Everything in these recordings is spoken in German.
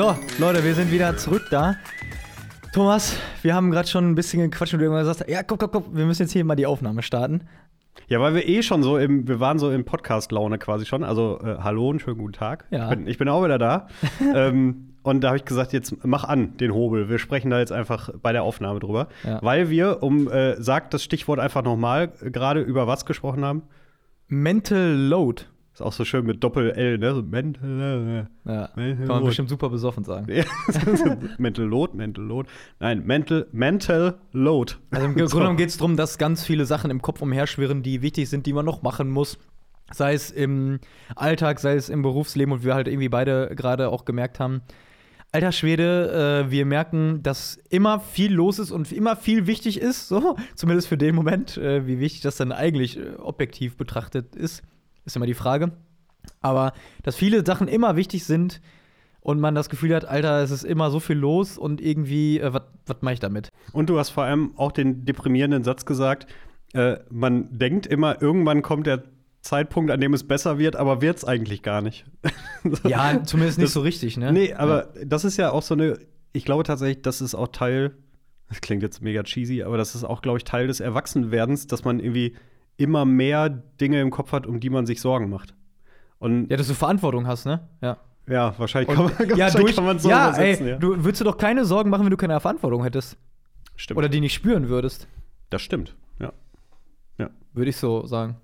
So, Leute, wir sind wieder zurück da. Thomas, wir haben gerade schon ein bisschen gequatscht und du irgendwann gesagt, ja, komm, komm, komm, wir müssen jetzt hier mal die Aufnahme starten. Ja, weil wir eh schon so im, wir waren so in Podcast-Laune quasi schon. Also, äh, hallo und schönen guten Tag. Ja. Ich, bin, ich bin auch wieder da. ähm, und da habe ich gesagt, jetzt mach an den Hobel. Wir sprechen da jetzt einfach bei der Aufnahme drüber. Ja. Weil wir, um, äh, sagt das Stichwort einfach nochmal, äh, gerade über was gesprochen haben. Mental Load. Ist auch so schön mit Doppel-L, ne? So mental, Ja, Mental kann man Load. bestimmt super besoffen sagen. Ja, mental Load, Mental Load. Nein, Mental, Mental Load. Also im Grunde genommen geht es darum, dass ganz viele Sachen im Kopf umherschwirren, die wichtig sind, die man noch machen muss. Sei es im Alltag, sei es im Berufsleben und wir halt irgendwie beide gerade auch gemerkt haben, alter Schwede, äh, wir merken, dass immer viel los ist und immer viel wichtig ist, so, zumindest für den Moment, äh, wie wichtig das dann eigentlich äh, objektiv betrachtet ist, ist immer die Frage. Aber dass viele Sachen immer wichtig sind und man das Gefühl hat, Alter, es ist immer so viel los und irgendwie, äh, was mache ich damit? Und du hast vor allem auch den deprimierenden Satz gesagt, äh, man denkt immer, irgendwann kommt der Zeitpunkt, an dem es besser wird, aber wird es eigentlich gar nicht. Ja, zumindest nicht Das- so richtig, ne? Nee, aber das ist ja auch so eine, ich glaube tatsächlich, das ist auch Teil, das klingt jetzt mega cheesy, aber das ist auch, glaube ich, Teil des Erwachsenwerdens, dass man irgendwie immer mehr Dinge im Kopf hat, um die man sich Sorgen macht. Und Ja, dass du Verantwortung hast, ne? Ja. ja, wahrscheinlich kann man, ja, wahrscheinlich durch, kann man so ja, übersetzen. ey, ja. du würdest dir doch keine Sorgen machen, wenn du keine Verantwortung hättest. Stimmt. Oder die nicht spüren würdest. das stimmt, ja. Würde ich so sagen.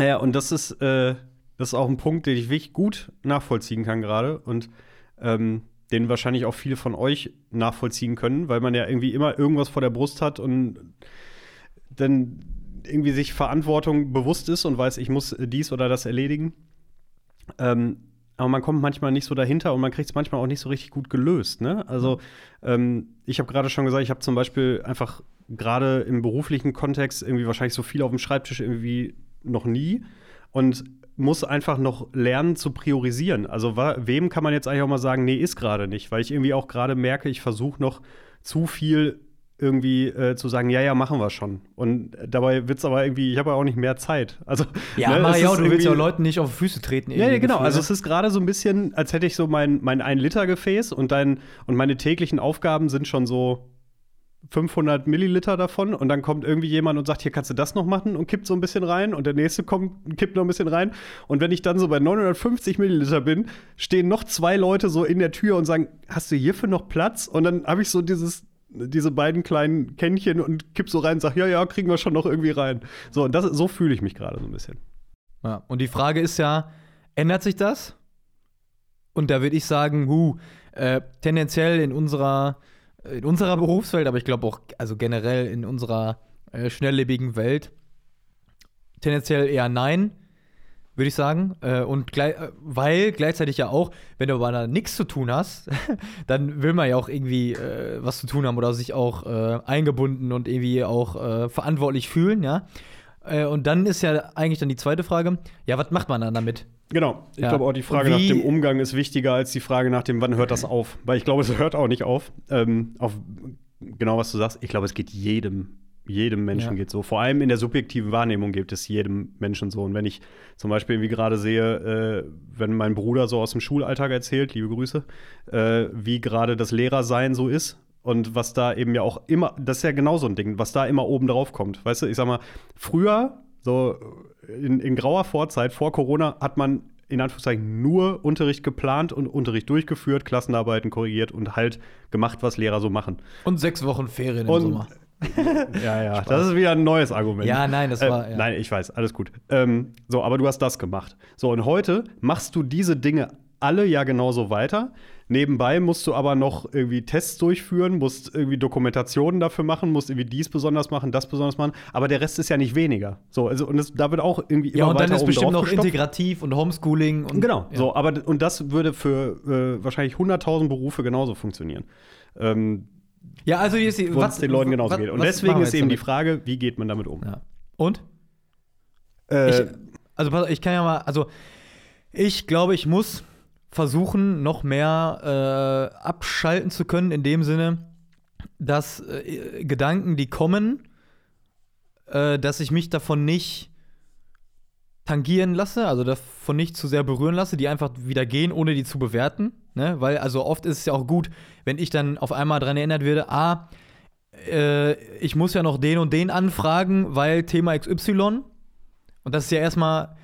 Ja, und das ist, äh, das ist auch ein Punkt, den ich wirklich gut nachvollziehen kann gerade und ähm, den wahrscheinlich auch viele von euch nachvollziehen können, weil man ja irgendwie immer irgendwas vor der Brust hat und dann irgendwie sich Verantwortung bewusst ist und weiß, ich muss dies oder das erledigen. Ähm, aber man kommt manchmal nicht so dahinter und man kriegt es manchmal auch nicht so richtig gut gelöst. Ne? Also ähm, ich habe gerade schon gesagt, ich habe zum Beispiel einfach gerade im beruflichen Kontext irgendwie wahrscheinlich so viel auf dem Schreibtisch irgendwie noch nie und muss einfach noch lernen zu priorisieren. Also wem kann man jetzt eigentlich auch mal sagen, nee, ist gerade nicht, weil ich irgendwie auch gerade merke, ich versuche noch zu viel irgendwie äh, zu sagen, ja, ja, machen wir schon. Und dabei wird es aber irgendwie, ich habe ja auch nicht mehr Zeit. Also, Ja, ne, Mario, du willst ja Leuten nicht auf die Füße treten. ja, ja, genau. gefühlt, Also ne? es ist gerade so ein bisschen, als hätte ich so mein, mein 1-Liter-Gefäß und, dein, und meine täglichen Aufgaben sind schon so 500 Milliliter davon und dann kommt irgendwie jemand und sagt, hier kannst du das noch machen und kippt so ein bisschen rein und der nächste kommt und kippt noch ein bisschen rein und wenn ich dann so bei 950 Milliliter bin, stehen noch zwei Leute so in der Tür und sagen, hast du hierfür noch Platz? Und dann habe ich so dieses diese beiden kleinen Kännchen und kipp so rein und sag, ja, ja, kriegen wir schon noch irgendwie rein. So, und das, so fühle ich mich gerade so ein bisschen. Ja. Und die Frage ist ja, ändert sich das? Und da würde ich sagen, huh, äh, tendenziell in unserer, in unserer Berufswelt, aber ich glaube auch, also generell in unserer äh, schnelllebigen Welt, tendenziell eher nein, würde ich sagen. Äh, und gleich, äh, weil gleichzeitig ja auch, wenn du aber da nichts zu tun hast, dann will man ja auch irgendwie äh, was zu tun haben oder sich auch äh, eingebunden und irgendwie auch äh, verantwortlich fühlen, ja. Äh, und dann ist ja eigentlich dann die zweite Frage, ja, was macht man dann damit? Genau. Ich Ja. glaube auch, die Frage nach dem Umgang ist wichtiger als die Frage nach dem, wann hört das auf. Weil ich glaube, es hört auch nicht auf. Ähm, auf genau, was du sagst. Ich glaube, es geht jedem, jedem Menschen Ja. geht so. Vor allem in der subjektiven Wahrnehmung geht es jedem Menschen so. Und wenn ich zum Beispiel irgendwie gerade sehe, äh, wenn mein Bruder so aus dem Schulalltag erzählt, liebe Grüße, äh, wie gerade das Lehrersein so ist. Und was da eben ja auch immer, das ist ja genau so ein Ding, was da immer oben drauf kommt. Weißt du, ich sag mal, früher, so in, in grauer Vorzeit, vor Corona, hat man in Anführungszeichen nur Unterricht geplant und Unterricht durchgeführt, Klassenarbeiten korrigiert und halt gemacht, was Lehrer so machen. Und sechs Wochen Ferien im Und- Sommer. Ja, ja, das ist wieder ein neues Argument. Ja, nein, das Äh, war. ja. Nein, ich weiß, alles gut. Ähm, so, aber du hast das gemacht. So, und heute machst du diese Dinge alle ja genauso weiter. Nebenbei musst du aber noch irgendwie Tests durchführen, musst irgendwie Dokumentationen dafür machen, musst irgendwie dies besonders machen, das besonders machen. Aber der Rest ist ja nicht weniger. So, also, und das, da wird auch irgendwie immer Ja, und dann ist bestimmt noch gestopft. integrativ und Homeschooling und. Genau, ja. so, aber und das würde für äh, wahrscheinlich 100.000 Berufe genauso funktionieren. Ähm, Ja, also hier ist die. wo es den Leuten genauso was- geht. Und was deswegen ist eben die damit? Frage, wie geht man damit um? Ja. Und? Äh, Ich, also, ich kann ja mal, also, ich glaube, ich muss versuchen, noch mehr äh, abschalten zu können, in dem Sinne, dass äh, Gedanken, die kommen, äh, dass ich mich davon nicht tangieren lasse, also davon nicht zu sehr berühren lasse, die einfach wieder gehen, ohne die zu bewerten. Ne? Weil, also oft ist es ja auch gut, wenn ich dann auf einmal daran erinnert werde, ah, äh, ich muss ja noch den und den anfragen, weil Thema XY. Und das ist ja erstmal,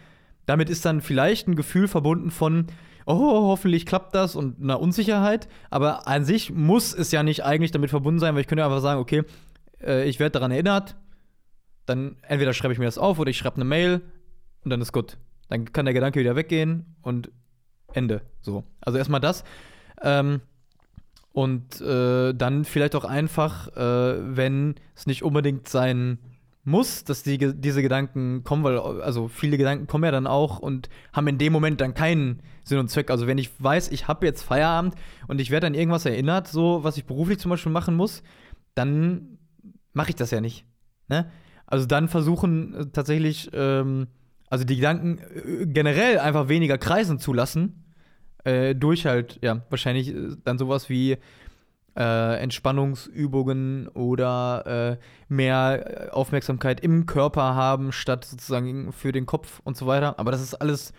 damit ist dann vielleicht ein Gefühl verbunden von, oh, hoffentlich klappt das und einer Unsicherheit. Aber an sich muss es ja nicht eigentlich damit verbunden sein, weil ich könnte einfach sagen, okay, äh, ich werde daran erinnert, dann entweder schreibe ich mir das auf oder ich schreibe eine Mail und dann ist gut. Dann kann der Gedanke wieder weggehen und Ende. So. Also erstmal das. Ähm, und äh, dann vielleicht auch einfach, äh, wenn es nicht unbedingt sein muss, dass die, diese Gedanken kommen, weil also viele Gedanken kommen ja dann auch und haben in dem Moment dann keinen Sinn und Zweck. Also wenn ich weiß, ich habe jetzt Feierabend und ich werde an irgendwas erinnert, so was ich beruflich zum Beispiel machen muss, dann mache ich das ja nicht. Ne? Also dann versuchen äh, tatsächlich, ähm, also die Gedanken äh, generell einfach weniger kreisen zu lassen, äh, durch halt, ja, wahrscheinlich äh, dann sowas wie äh, Entspannungsübungen oder äh, mehr Aufmerksamkeit im Körper haben, statt sozusagen für den Kopf und so weiter. Aber das ist alles.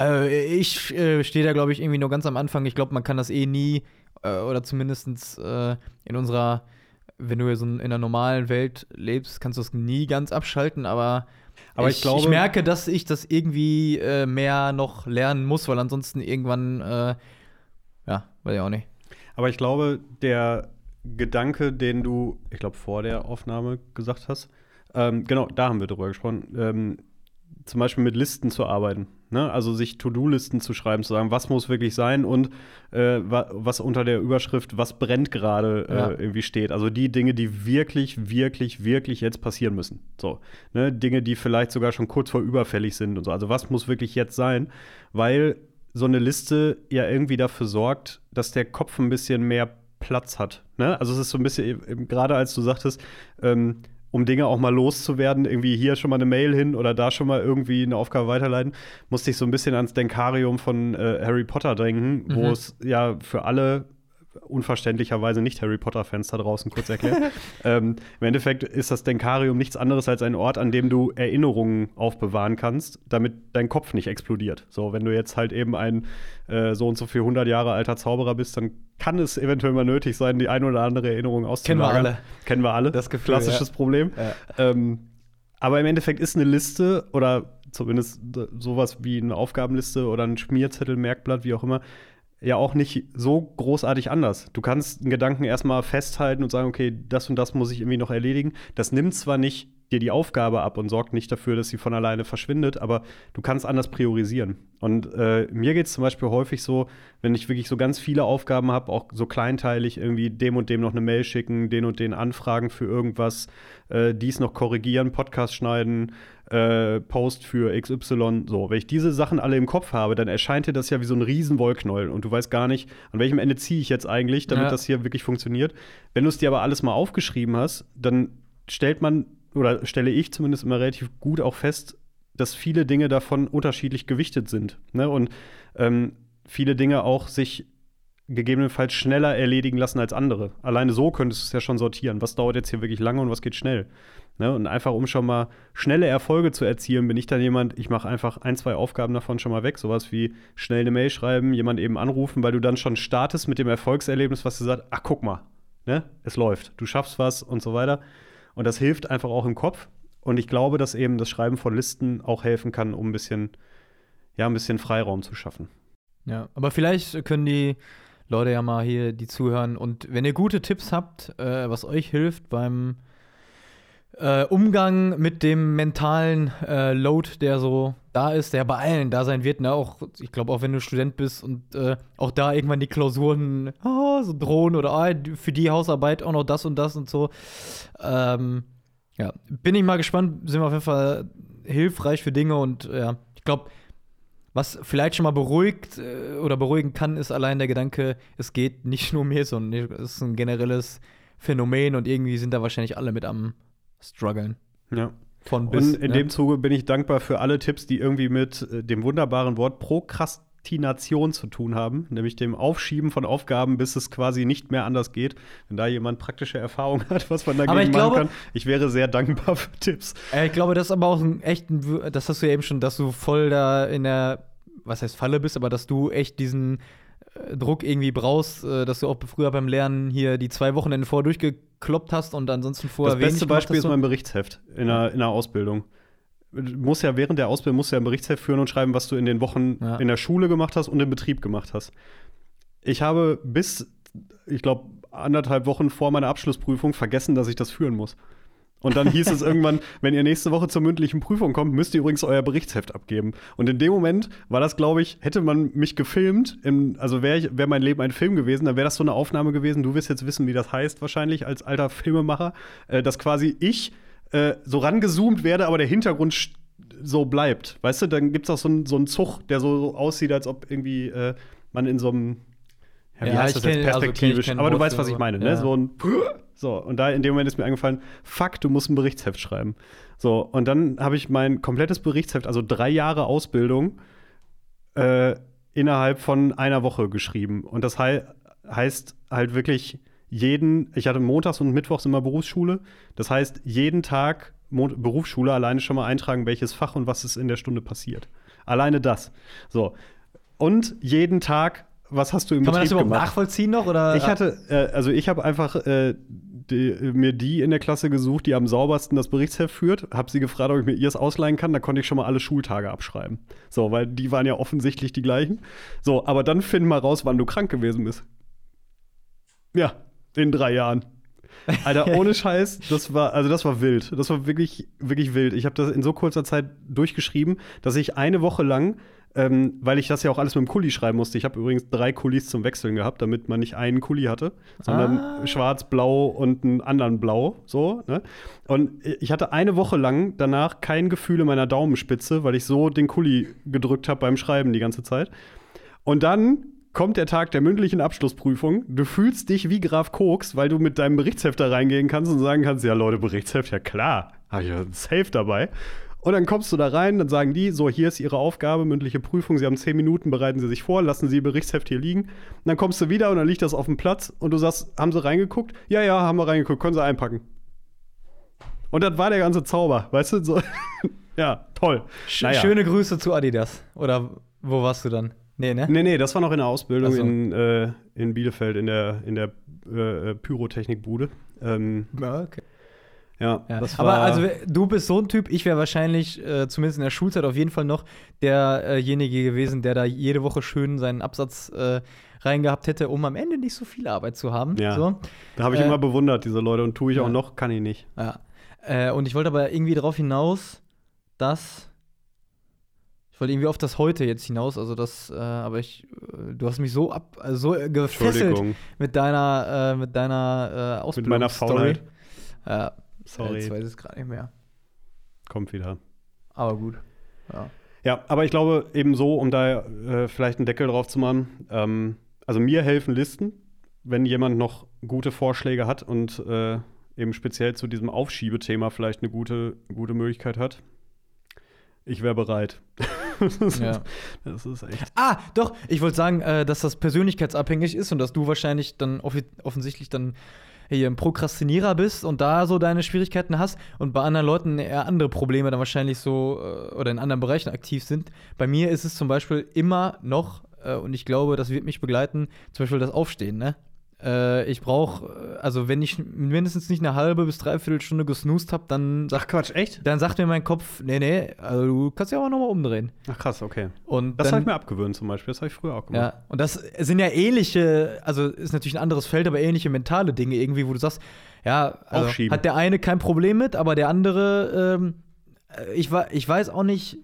Äh, ich stehe da, glaube ich, irgendwie nur ganz am Anfang. Ich glaube, man kann das eh nie, oder zumindest in unserer wenn du so in einer normalen Welt lebst, kannst du es nie ganz abschalten, aber, aber ich, ich, glaube, ich merke, dass ich das irgendwie äh, mehr noch lernen muss, weil ansonsten irgendwann, äh, ja, weiß ich auch nicht. Aber ich glaube, der Gedanke, den du, ich glaube, vor der Aufnahme gesagt hast, ähm, genau, da haben wir drüber gesprochen, ähm, zum Beispiel mit Listen zu arbeiten. Ne? Also sich To-Do-Listen zu schreiben, zu sagen, was muss wirklich sein und äh, was unter der Überschrift, was brennt gerade äh, ja. irgendwie steht. Also die Dinge, die wirklich, wirklich, wirklich jetzt passieren müssen. So, ne? Dinge, die vielleicht sogar schon kurz vor überfällig sind und so. Also was muss wirklich jetzt sein? Weil so eine Liste ja irgendwie dafür sorgt, dass der Kopf ein bisschen mehr Platz hat. Ne? Also es ist so ein bisschen, gerade als du sagtest, ähm, um Dinge auch mal loszuwerden, irgendwie hier schon mal eine Mail hin oder da schon mal irgendwie eine Aufgabe weiterleiten, musste ich so ein bisschen ans Denkarium von äh, Harry Potter denken, mhm. wo es ja für alle unverständlicherweise nicht Harry Potter-Fans da draußen kurz erklärt. ähm, Im Endeffekt ist das Denkarium nichts anderes als ein Ort, an dem du Erinnerungen aufbewahren kannst, damit dein Kopf nicht explodiert. So, wenn du jetzt halt eben ein äh, so und so viel 100 Jahre alter Zauberer bist, dann kann es eventuell mal nötig sein, die ein oder andere Erinnerung auszulagern. Kennen wir alle. Kennen wir alle. Das Gefühl, Klassisches ja. Problem. Ja. Ähm, aber im Endeffekt ist eine Liste oder zumindest sowas wie eine Aufgabenliste oder ein Schmierzettel, Merkblatt, wie auch immer, ja auch nicht so großartig anders. Du kannst einen Gedanken erstmal festhalten und sagen, okay, das und das muss ich irgendwie noch erledigen. Das nimmt zwar nicht dir die Aufgabe ab und sorgt nicht dafür, dass sie von alleine verschwindet, aber du kannst anders priorisieren. Und äh, mir geht es zum Beispiel häufig so, wenn ich wirklich so ganz viele Aufgaben habe, auch so kleinteilig irgendwie dem und dem noch eine Mail schicken, den und den anfragen für irgendwas, äh, dies noch korrigieren, Podcast schneiden, äh, Post für XY, so. Wenn ich diese Sachen alle im Kopf habe, dann erscheint dir das ja wie so ein riesen Wollknäuel und du weißt gar nicht, an welchem Ende ziehe ich jetzt eigentlich, damit ja. das hier wirklich funktioniert. Wenn du es dir aber alles mal aufgeschrieben hast, dann stellt man oder stelle ich zumindest immer relativ gut auch fest, dass viele Dinge davon unterschiedlich gewichtet sind. Ne? Und ähm, viele Dinge auch sich gegebenenfalls schneller erledigen lassen als andere. Alleine so könntest du es ja schon sortieren. Was dauert jetzt hier wirklich lange und was geht schnell? Ne? Und einfach, um schon mal schnelle Erfolge zu erzielen, bin ich dann jemand, ich mache einfach ein, zwei Aufgaben davon schon mal weg. Sowas wie schnell eine Mail schreiben, jemand eben anrufen, weil du dann schon startest mit dem Erfolgserlebnis, was du sagst, ach guck mal, ne? es läuft, du schaffst was und so weiter. Und das hilft einfach auch im Kopf. Und ich glaube, dass eben das Schreiben von Listen auch helfen kann, um ein bisschen, ja, ein bisschen Freiraum zu schaffen. Ja, aber vielleicht können die Leute ja mal hier, die zuhören. Und wenn ihr gute Tipps habt, äh, was euch hilft beim äh, Umgang mit dem mentalen äh, Load, der so da ist, der bei allen da sein wird, ne? Auch, ich glaube, auch wenn du Student bist und äh, auch da irgendwann die Klausuren oh, so drohen oder oh, für die Hausarbeit auch noch das und das und so. Ähm, ja, bin ich mal gespannt, sind wir auf jeden Fall hilfreich für Dinge und ja, ich glaube, was vielleicht schon mal beruhigt äh, oder beruhigen kann, ist allein der Gedanke, es geht nicht nur mir, sondern es ist ein generelles Phänomen und irgendwie sind da wahrscheinlich alle mit am struggeln. Ja. Von bis, Und in ne? dem Zuge bin ich dankbar für alle Tipps, die irgendwie mit äh, dem wunderbaren Wort Prokrastination zu tun haben, nämlich dem Aufschieben von Aufgaben, bis es quasi nicht mehr anders geht. Wenn da jemand praktische Erfahrung hat, was man dagegen machen glaube, kann, ich wäre sehr dankbar für Tipps. Äh, ich glaube, das ist aber auch ein echten, das hast du ja eben schon, dass du voll da in der, was heißt Falle bist, aber dass du echt diesen äh, Druck irgendwie brauchst, äh, dass du auch früher beim Lernen hier die zwei Wochenende vorher durchgekloppt hast und ansonsten vorher Das beste Beispiel ist mein Berichtsheft in der, in der Ausbildung. Du musst ja während der Ausbildung musst ja ein Berichtsheft führen und schreiben, was du in den Wochen Ja. in der Schule gemacht hast und im Betrieb gemacht hast. Ich habe bis, ich glaube, anderthalb Wochen vor meiner Abschlussprüfung vergessen, dass ich das führen muss. Und dann hieß es irgendwann, wenn ihr nächste Woche zur mündlichen Prüfung kommt, müsst ihr übrigens euer Berichtsheft abgeben. Und in dem Moment war das, glaube ich, hätte man mich gefilmt, im, also wäre wär mein Leben ein Film gewesen, dann wäre das so eine Aufnahme gewesen. Du wirst jetzt wissen, wie das heißt, wahrscheinlich als alter Filmemacher, äh, dass quasi ich äh, so rangezoomt werde, aber der Hintergrund so bleibt. Weißt du, dann gibt es auch so einen so Zug, der so, aussieht, als ob irgendwie äh, man in so einem ja, wie Ja, heißt das jetzt also perspektivisch? kein aber du weißt, was ich meine, ne? ja. So ein so, und da in dem Moment ist mir eingefallen, fuck, du musst ein Berichtsheft schreiben. So, und dann habe ich mein komplettes Berichtsheft, also drei Jahre Ausbildung, äh, innerhalb von einer Woche geschrieben. Und das hei heißt halt wirklich jeden, ich hatte montags und mittwochs immer Berufsschule. Das heißt, jeden Tag Mon Berufsschule alleine schon mal eintragen, welches Fach und was ist in der Stunde passiert. Alleine das. So. Und jeden Tag, was hast du im Kann man das Betrieb überhaupt gemacht? nachvollziehen noch? Oder? Ich hatte, äh, also ich habe einfach äh, die, mir die in der Klasse gesucht, die am saubersten das Berichtsheft führt, habe sie gefragt, ob ich mir ihrs ausleihen kann, da konnte ich schon mal alle Schultage abschreiben. So, weil die waren ja offensichtlich die gleichen. So, aber dann find mal raus, wann du krank gewesen bist. Ja, in drei Jahren. Alter, ohne Scheiß, das war, also das war wild. Das war wirklich, wirklich wild. Ich habe das in so kurzer Zeit durchgeschrieben, dass ich eine Woche lang, ähm, weil ich das ja auch alles mit dem Kuli schreiben musste. Ich habe übrigens drei Kulis zum Wechseln gehabt, damit man nicht einen Kuli hatte, sondern Ah. schwarz, blau und einen anderen blau. So, ne? Und ich hatte eine Woche lang danach kein Gefühl in meiner Daumenspitze, weil ich so den Kuli gedrückt habe beim Schreiben die ganze Zeit. Und dann kommt der Tag der mündlichen Abschlussprüfung. Du fühlst dich wie Graf Koks, weil du mit deinem Berichtsheft da reingehen kannst und sagen kannst: Ja, Leute, Berichtsheft, ja klar, habe ich ja safe dabei. Und dann kommst du da rein, dann sagen die: So, hier ist Ihre Aufgabe, mündliche Prüfung. Sie haben zehn Minuten, bereiten Sie sich vor, lassen Sie Ihr Berichtsheft hier liegen. Und dann kommst du wieder und dann liegt das auf dem Platz und du sagst: Haben Sie reingeguckt? Ja, ja, haben wir reingeguckt, können Sie einpacken. Und das war der ganze Zauber, weißt du? So, ja, toll. Naja. Schöne Grüße zu Adidas. Oder wo warst du dann? Nee, ne? Nee, nee, das war noch in der Ausbildung so. in, äh, in Bielefeld, in der, in der äh, Pyrotechnikbude. Ähm, Ja, okay. Ja, Ja. das Aber also du bist so ein Typ, ich wäre wahrscheinlich, äh, zumindest in der Schulzeit auf jeden Fall noch derjenige gewesen, der da jede Woche schön seinen Absatz äh, reingehabt hätte, um am Ende nicht so viel Arbeit zu haben. Ja. So. da habe ich äh, immer bewundert, diese Leute, und tue ich ja. auch noch, kann ich nicht. Ja. Äh, und ich wollte aber irgendwie darauf hinaus, dass. Ich wollte irgendwie auf das Heute jetzt hinaus, also das, äh, aber ich, äh, du hast mich so ab, also so äh, gefesselt mit deiner, äh, mit deiner äh, Mit meiner. Faulheit. Ja, Sorry. Jetzt weiß ich es gerade nicht mehr. Kommt wieder. Aber gut. Ja. Ja, aber ich glaube, eben so, um da äh, vielleicht einen Deckel drauf zu machen, ähm, also mir helfen Listen, wenn jemand noch gute Vorschläge hat und äh, eben speziell zu diesem Aufschiebethema vielleicht eine gute, gute Möglichkeit hat. Ich wäre bereit. das, ist, Ja. das ist echt. Ah, doch, ich wollte sagen, äh, dass das persönlichkeitsabhängig ist und dass du wahrscheinlich dann offensichtlich dann hier ein Prokrastinierer bist und da so deine Schwierigkeiten hast und bei anderen Leuten eher andere Probleme dann wahrscheinlich so äh, oder in anderen Bereichen aktiv sind. Bei mir ist es zum Beispiel immer noch, äh, und ich glaube, das wird mich begleiten, zum Beispiel das Aufstehen, ne? Äh, ich brauche, also wenn ich mindestens nicht eine halbe bis dreiviertel Stunde gesnoost habe, dann, sagt- Quatsch, echt? dann sagt mir mein Kopf, nee, nee, also du kannst ja auch nochmal umdrehen. Ach krass, okay. Und Das habe ich mir abgewöhnt zum Beispiel. Das habe ich früher auch gemacht. ja, und das sind ja ähnliche, also ist natürlich ein anderes Feld, aber ähnliche mentale Dinge irgendwie, wo du sagst, ja, also Aufschieben. hat der eine kein Problem mit, aber der andere, ähm, äh, ich, ich weiß auch nicht,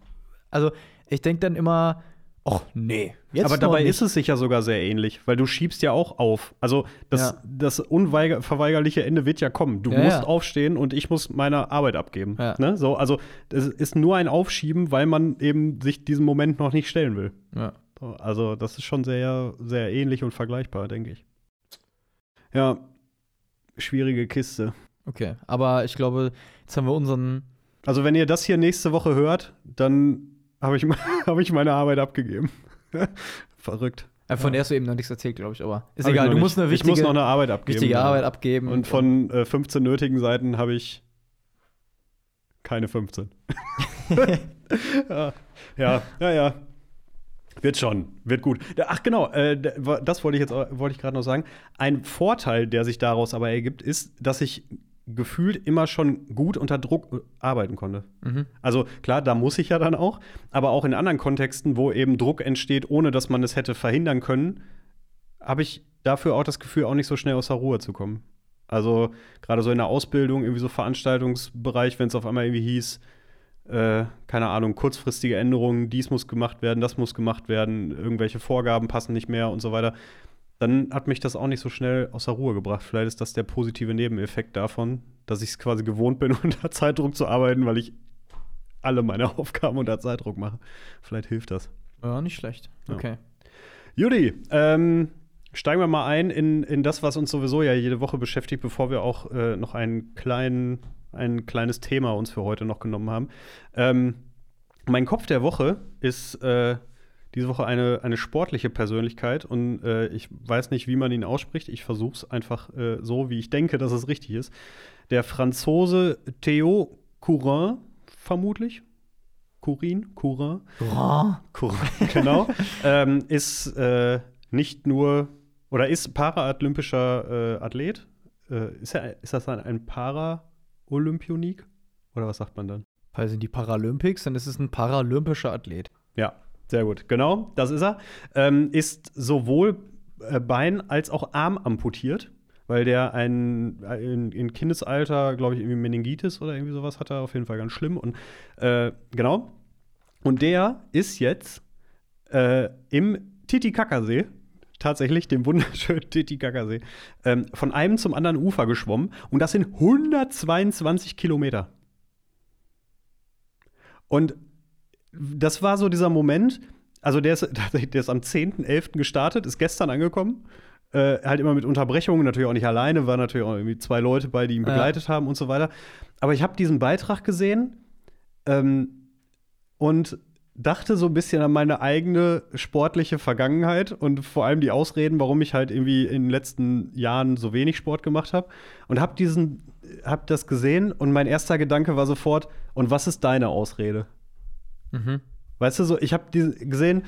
also ich denke dann immer, ach nee, jetzt Aber dabei nicht. ist es sicher sogar sehr ähnlich, weil du schiebst ja auch auf. Also das, Ja. das unverweigerliche Ende wird ja kommen. Du Ja, musst ja. aufstehen und ich muss meine Arbeit abgeben. Ja. Ne? So, also es ist nur ein Aufschieben, weil man eben sich diesem Moment noch nicht stellen will. Ja. So, Also das ist schon sehr, sehr ähnlich und vergleichbar, denke ich. Ja, schwierige Kiste. Okay, aber ich glaube, jetzt haben wir unseren, Also wenn ihr das hier nächste Woche hört, dann habe ich, hab ich meine Arbeit abgegeben. Verrückt. von der hast du eben noch nichts erzählt, glaube ich, aber ist Hab ich egal, du nicht. musst eine ich wichtige, muss noch eine Arbeit abgeben. wichtige genau. Arbeit abgeben. Und von äh, 15 nötigen Seiten habe ich keine 15. ja, ja, ja, ja. Wird schon, wird gut. Ach genau, äh, das wollte ich jetzt wollte ich gerade noch sagen. Ein Vorteil, der sich daraus aber ergibt, ist, dass ich gefühlt immer schon gut unter Druck äh, arbeiten konnte. Mhm. Also klar, da muss ich ja dann auch, aber auch in anderen Kontexten, wo eben Druck entsteht, ohne dass man es hätte verhindern können, habe ich dafür auch das Gefühl, auch nicht so schnell aus der Ruhe zu kommen. Also gerade so in der Ausbildung, irgendwie so Veranstaltungsbereich, wenn es auf einmal irgendwie hieß, äh, keine Ahnung, kurzfristige Änderungen, dies muss gemacht werden, das muss gemacht werden, irgendwelche Vorgaben passen nicht mehr und so weiter dann hat mich das auch nicht so schnell aus der Ruhe gebracht. Vielleicht ist das der positive Nebeneffekt davon, dass ich es quasi gewohnt bin, unter Zeitdruck zu arbeiten, weil ich alle meine Aufgaben unter Zeitdruck mache. Vielleicht hilft das. Ja, nicht schlecht. Okay. Ja. Judy, ähm, steigen wir mal ein in, in das, was uns sowieso ja jede Woche beschäftigt, bevor wir auch äh, noch einen kleinen, ein kleines Thema uns für heute noch genommen haben. Ähm, mein Kopf der Woche ist äh, diese Woche eine, eine sportliche Persönlichkeit und äh, ich weiß nicht, wie man ihn ausspricht. Ich versuche es einfach äh, so, wie ich denke, dass es richtig ist. Der Franzose Theo Courin, vermutlich. Courin, Courin. Courin, genau. ähm, ist äh, nicht nur oder ist paraolympischer äh, Athlet. Äh, ist, er, ist das ein, ein Para-Olympionik? Oder was sagt man dann? Weil sind die Paralympics, dann ist es ein paralympischer Athlet. Ja, sehr gut, genau, das ist er. Ähm, ist sowohl äh, Bein als auch Arm amputiert, weil der ein, in, in Kindesalter, glaube ich, irgendwie Meningitis oder irgendwie sowas hat er, auf jeden Fall ganz schlimm. Und äh, genau. Und der ist jetzt äh, im Titicacasee, tatsächlich dem wunderschönen Titicacasee, ähm, von einem zum anderen Ufer geschwommen. Und das sind 122 Kilometer. Und das war so dieser Moment, also der ist, der ist am 10.11. gestartet, ist gestern angekommen. Äh, halt immer mit Unterbrechungen, natürlich auch nicht alleine, war natürlich auch irgendwie zwei Leute bei, die ihn begleitet ja. haben und so weiter. Aber ich habe diesen Beitrag gesehen ähm, und dachte so ein bisschen an meine eigene sportliche Vergangenheit und vor allem die Ausreden, warum ich halt irgendwie in den letzten Jahren so wenig Sport gemacht habe und habe diesen habe das gesehen und mein erster Gedanke war sofort und was ist deine Ausrede? Mhm. Weißt du, so, ich habe gesehen,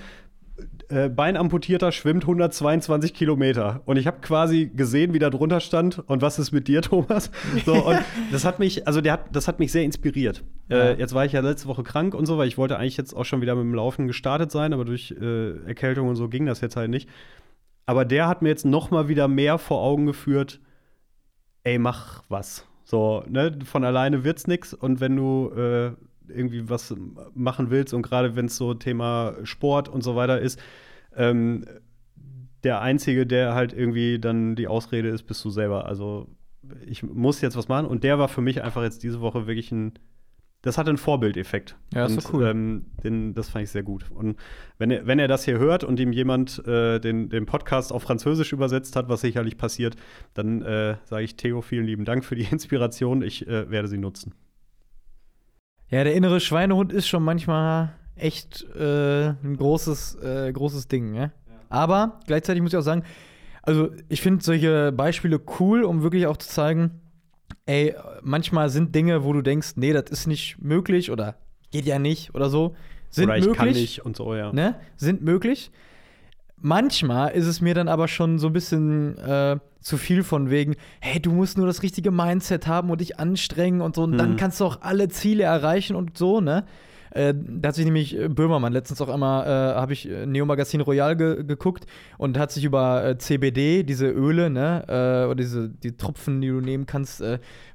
äh, Beinamputierter schwimmt 122 Kilometer. Und ich habe quasi gesehen, wie da drunter stand. Und was ist mit dir, Thomas? So, und das hat mich, also der hat, das hat mich sehr inspiriert. Äh, jetzt war ich ja letzte Woche krank und so, weil ich wollte eigentlich jetzt auch schon wieder mit dem Laufen gestartet sein, aber durch äh, Erkältung und so ging das jetzt halt nicht. Aber der hat mir jetzt noch mal wieder mehr vor Augen geführt, ey, mach was. So, ne, von alleine wird's nix. Und wenn du äh, irgendwie was machen willst und gerade wenn es so Thema Sport und so weiter ist, ähm, der Einzige, der halt irgendwie dann die Ausrede ist, bist du selber. Also ich muss jetzt was machen und der war für mich einfach jetzt diese Woche wirklich ein das hat einen Vorbildeffekt. Ja, ist und, so cool. Ähm, den, das fand ich sehr gut. Und wenn er, wenn er das hier hört und ihm jemand äh, den, den Podcast auf Französisch übersetzt hat, was sicherlich passiert, dann äh, sage ich Theo, vielen lieben Dank für die Inspiration. Ich äh, werde sie nutzen. Ja, der innere Schweinehund ist schon manchmal echt äh, ein großes, äh, großes Ding. Ne? Ja. Aber gleichzeitig muss ich auch sagen, also ich finde solche Beispiele cool, um wirklich auch zu zeigen, ey, manchmal sind Dinge, wo du denkst, nee, das ist nicht möglich oder geht ja nicht oder so, sind oder ich möglich. Kann nicht und so, ja. Ne? Sind möglich. Manchmal ist es mir dann aber schon so ein bisschen äh, zu viel von wegen, hey, du musst nur das richtige Mindset haben und dich anstrengen und so, und mhm. dann kannst du auch alle Ziele erreichen und so, ne? Äh, da hat sich nämlich äh, Böhmermann letztens auch einmal, äh, habe ich äh, Neo Magazin Royal ge geguckt und hat sich über äh, CBD, diese Öle, ne, äh, oder diese die Tropfen, die du nehmen kannst,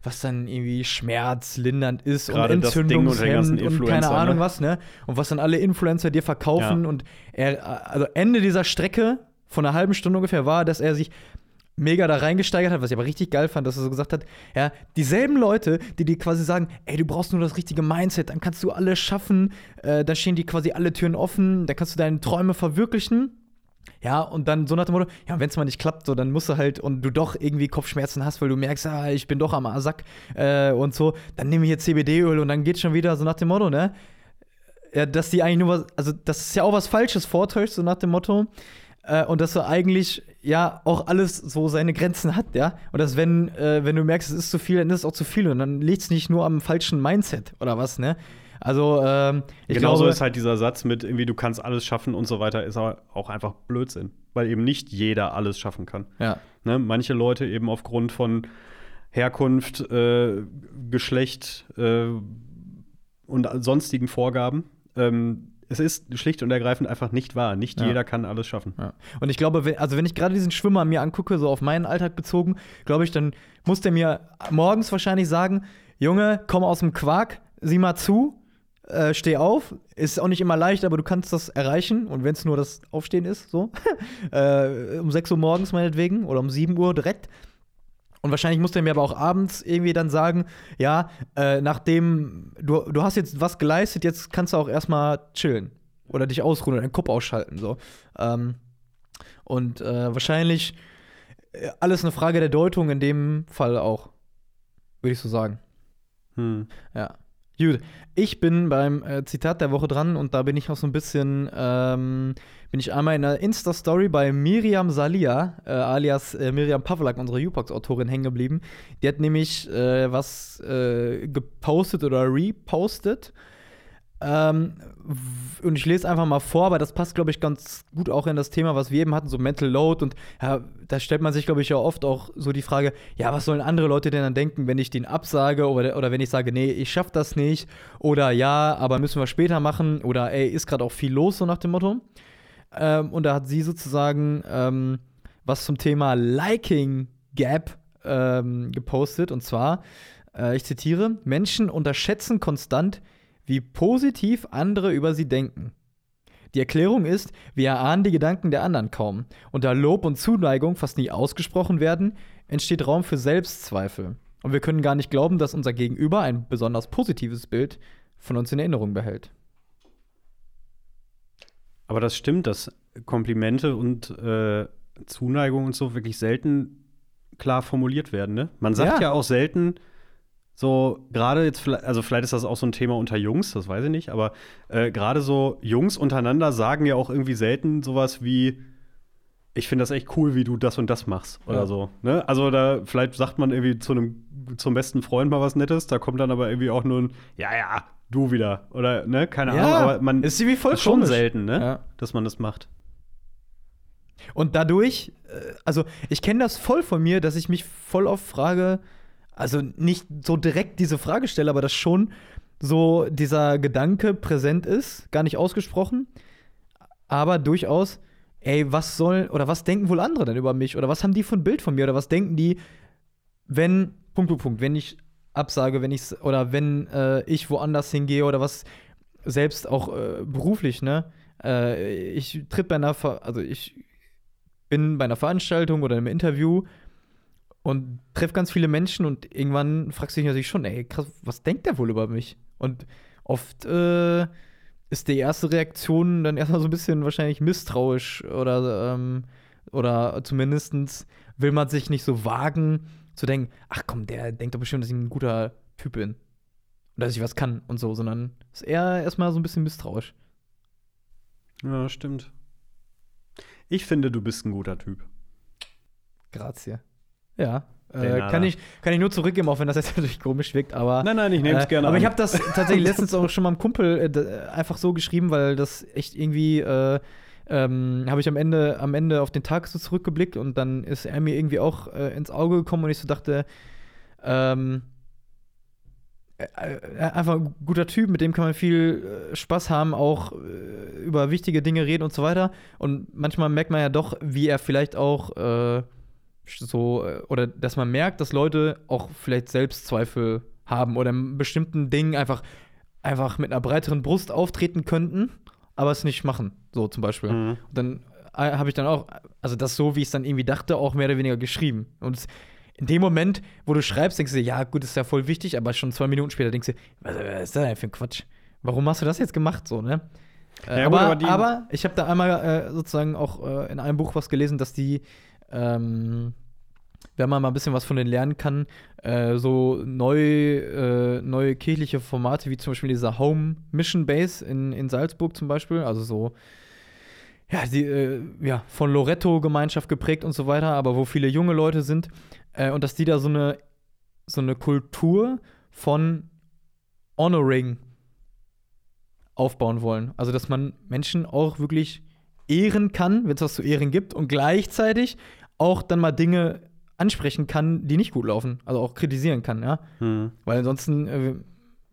was dann irgendwie schmerzlindernd ist Gerade und Entzündungshemmend und, und keine Ahnung ne? was, ne, und was dann alle Influencer dir verkaufen ja. und er, also Ende dieser Strecke von einer halben Stunde ungefähr war, dass er sich mega da reingesteigert hat, was ich aber richtig geil fand, dass er so gesagt hat, ja, dieselben Leute, die dir quasi sagen, ey, du brauchst nur das richtige Mindset, dann kannst du alles schaffen, äh, dann stehen die quasi alle Türen offen, dann kannst du deine Träume verwirklichen. Ja, und dann so nach dem Motto, ja, wenn es mal nicht klappt, so, dann musst du halt und du doch irgendwie Kopfschmerzen hast, weil du merkst, ah, ich bin doch am Asack äh, und so, dann nehme ich jetzt CBD-Öl und dann geht schon wieder so nach dem Motto, ne? Ja, dass die eigentlich nur was, also das ist ja auch was Falsches vortäuscht, so nach dem Motto, äh, und dass du eigentlich ja auch alles so seine Grenzen hat, ja. Und dass, wenn, äh, wenn du merkst, es ist zu viel, dann ist es auch zu viel. Und dann liegt es nicht nur am falschen Mindset oder was, ne? Also, ähm, ich Genauso glaube, ist halt dieser Satz mit irgendwie, du kannst alles schaffen und so weiter, ist aber auch einfach Blödsinn. Weil eben nicht jeder alles schaffen kann. ja. Ne? Manche Leute eben aufgrund von Herkunft, äh, Geschlecht äh, und sonstigen Vorgaben. Ähm, es ist schlicht und ergreifend einfach nicht wahr. Nicht Ja. jeder kann alles schaffen. Ja. Und ich glaube, wenn, also wenn ich gerade diesen Schwimmer mir angucke, so auf meinen Alltag bezogen, glaube ich, dann muss der mir morgens wahrscheinlich sagen: Junge, komm aus dem Quark, sieh mal zu, äh, steh auf. Ist auch nicht immer leicht, aber du kannst das erreichen. Und wenn es nur das Aufstehen ist, so. äh, um 6 Uhr morgens meinetwegen oder um 7 Uhr direkt. Und wahrscheinlich muss der mir aber auch abends irgendwie dann sagen, ja, äh, nachdem du, du hast jetzt was geleistet, jetzt kannst du auch erstmal chillen. Oder dich ausruhen oder deinen Kopf ausschalten. So. Ähm, und äh, wahrscheinlich äh, alles eine Frage der Deutung in dem Fall auch. Würde ich so sagen. Hm. Ja. Gut, ich bin beim äh, Zitat der Woche dran und da bin ich auch so ein bisschen, ähm, bin ich einmal in einer Insta-Story bei Miriam Salia, äh, alias äh, Miriam Pavlak, unsere Upox-Autorin, hängen geblieben. Die hat nämlich äh, was äh, gepostet oder repostet. Ähm, und ich lese einfach mal vor, weil das passt, glaube ich, ganz gut auch in das Thema, was wir eben hatten, so Mental Load. Und ja, da stellt man sich, glaube ich, ja oft auch so die Frage, ja, was sollen andere Leute denn dann denken, wenn ich den absage oder, oder wenn ich sage, nee, ich schaff das nicht oder ja, aber müssen wir später machen oder ey, ist gerade auch viel los, so nach dem Motto. Ähm, und da hat sie sozusagen ähm, was zum Thema Liking Gap ähm, gepostet und zwar, äh, ich zitiere, Menschen unterschätzen konstant, wie positiv andere über sie denken. Die Erklärung ist, wir erahnen die Gedanken der anderen kaum. Und da Lob und Zuneigung fast nie ausgesprochen werden, entsteht Raum für Selbstzweifel. Und wir können gar nicht glauben, dass unser Gegenüber ein besonders positives Bild von uns in Erinnerung behält. Aber das stimmt, dass Komplimente und äh, Zuneigung und so wirklich selten klar formuliert werden. Ne? Man sagt Ja. ja, auch selten so, gerade jetzt, also vielleicht ist das auch so ein Thema unter Jungs, das weiß ich nicht, aber äh, gerade so Jungs untereinander sagen ja auch irgendwie selten sowas wie, ich finde das echt cool, wie du das und das machst oder Ja. so. Ne? Also da vielleicht sagt man irgendwie zu einem zum besten Freund mal was Nettes, da kommt dann aber irgendwie auch nur ein, ja, ja, du wieder. Oder, ne, keine Ahnung, aber man ist irgendwie voll schon selten, ne? Ja. Dass man das macht. Und dadurch, äh, also ich kenne das voll von mir, dass ich mich voll oft frage, also nicht so direkt diese Frage stelle, aber dass schon so dieser Gedanke präsent ist, gar nicht ausgesprochen, aber durchaus, ey, was soll oder was denken wohl andere denn über mich oder was haben die für ein Bild von mir oder was denken die, wenn Punkt Punkt Punkt, wenn ich absage, wenn ich oder wenn äh, ich woanders hingehe oder was selbst auch äh, beruflich, ne? Äh, ich tritt bei einer, Ver also ich bin bei einer Veranstaltung oder einem Interview und treffe ganz viele Menschen und irgendwann fragst du dich natürlich schon, ey, krass, was denkt der wohl über mich? Und oft äh, ist die erste Reaktion dann erstmal so ein bisschen wahrscheinlich misstrauisch oder, ähm, oder zumindest will man sich nicht so wagen zu denken, ach komm, der denkt doch bestimmt, dass ich ein guter Typ bin. Und dass ich was kann und so, sondern ist eher erstmal so ein bisschen misstrauisch. Ja, stimmt. Ich finde, du bist ein guter Typ. Grazie. Ja. Äh, kann, ich, kann ich nur zurückgeben, auch wenn das jetzt natürlich komisch wirkt, aber. Nein, nein, ich nehme es äh, gerne Aber an. ich habe das tatsächlich letztens auch schon mal einem Kumpel äh, d- einfach so geschrieben, weil das echt irgendwie. Äh, ähm, habe ich am Ende, am Ende auf den Tag so zurückgeblickt und dann ist er mir irgendwie auch äh, ins Auge gekommen und ich so dachte, ähm, äh, äh, einfach ein guter Typ, mit dem kann man viel äh, Spaß haben, auch äh, über wichtige Dinge reden und so weiter. Und manchmal merkt man ja doch, wie er vielleicht auch äh, so, äh, oder dass man merkt, dass Leute auch vielleicht Selbstzweifel haben oder in bestimmten Dingen einfach, einfach mit einer breiteren Brust auftreten könnten, aber es nicht machen. So zum Beispiel. Mhm. Und dann äh, habe ich dann auch, also das so, wie ich es dann irgendwie dachte, auch mehr oder weniger geschrieben. Und es, in dem Moment, wo du schreibst, denkst du ja, gut, ist ja voll wichtig, aber schon zwei Minuten später denkst du, was, was ist das denn für ein Quatsch? Warum hast du das jetzt gemacht, so, ne? Äh, Ja, gut, aber, aber die- aber ich habe da einmal äh, sozusagen auch äh, in einem Buch was gelesen, dass die, ähm, wenn man mal ein bisschen was von denen lernen kann, äh, so neu, äh, neue kirchliche Formate, wie zum Beispiel dieser Home Mission Base in, in Salzburg zum Beispiel, also so ja, die, äh, ja, von Loretto-Gemeinschaft geprägt und so weiter, aber wo viele junge Leute sind. Äh, und dass die da so eine, so eine Kultur von Honoring aufbauen wollen. Also, dass man Menschen auch wirklich ehren kann, wenn es was zu ehren gibt, und gleichzeitig auch dann mal Dinge ansprechen kann, die nicht gut laufen. Also auch kritisieren kann, ja. Hm. Weil ansonsten, äh,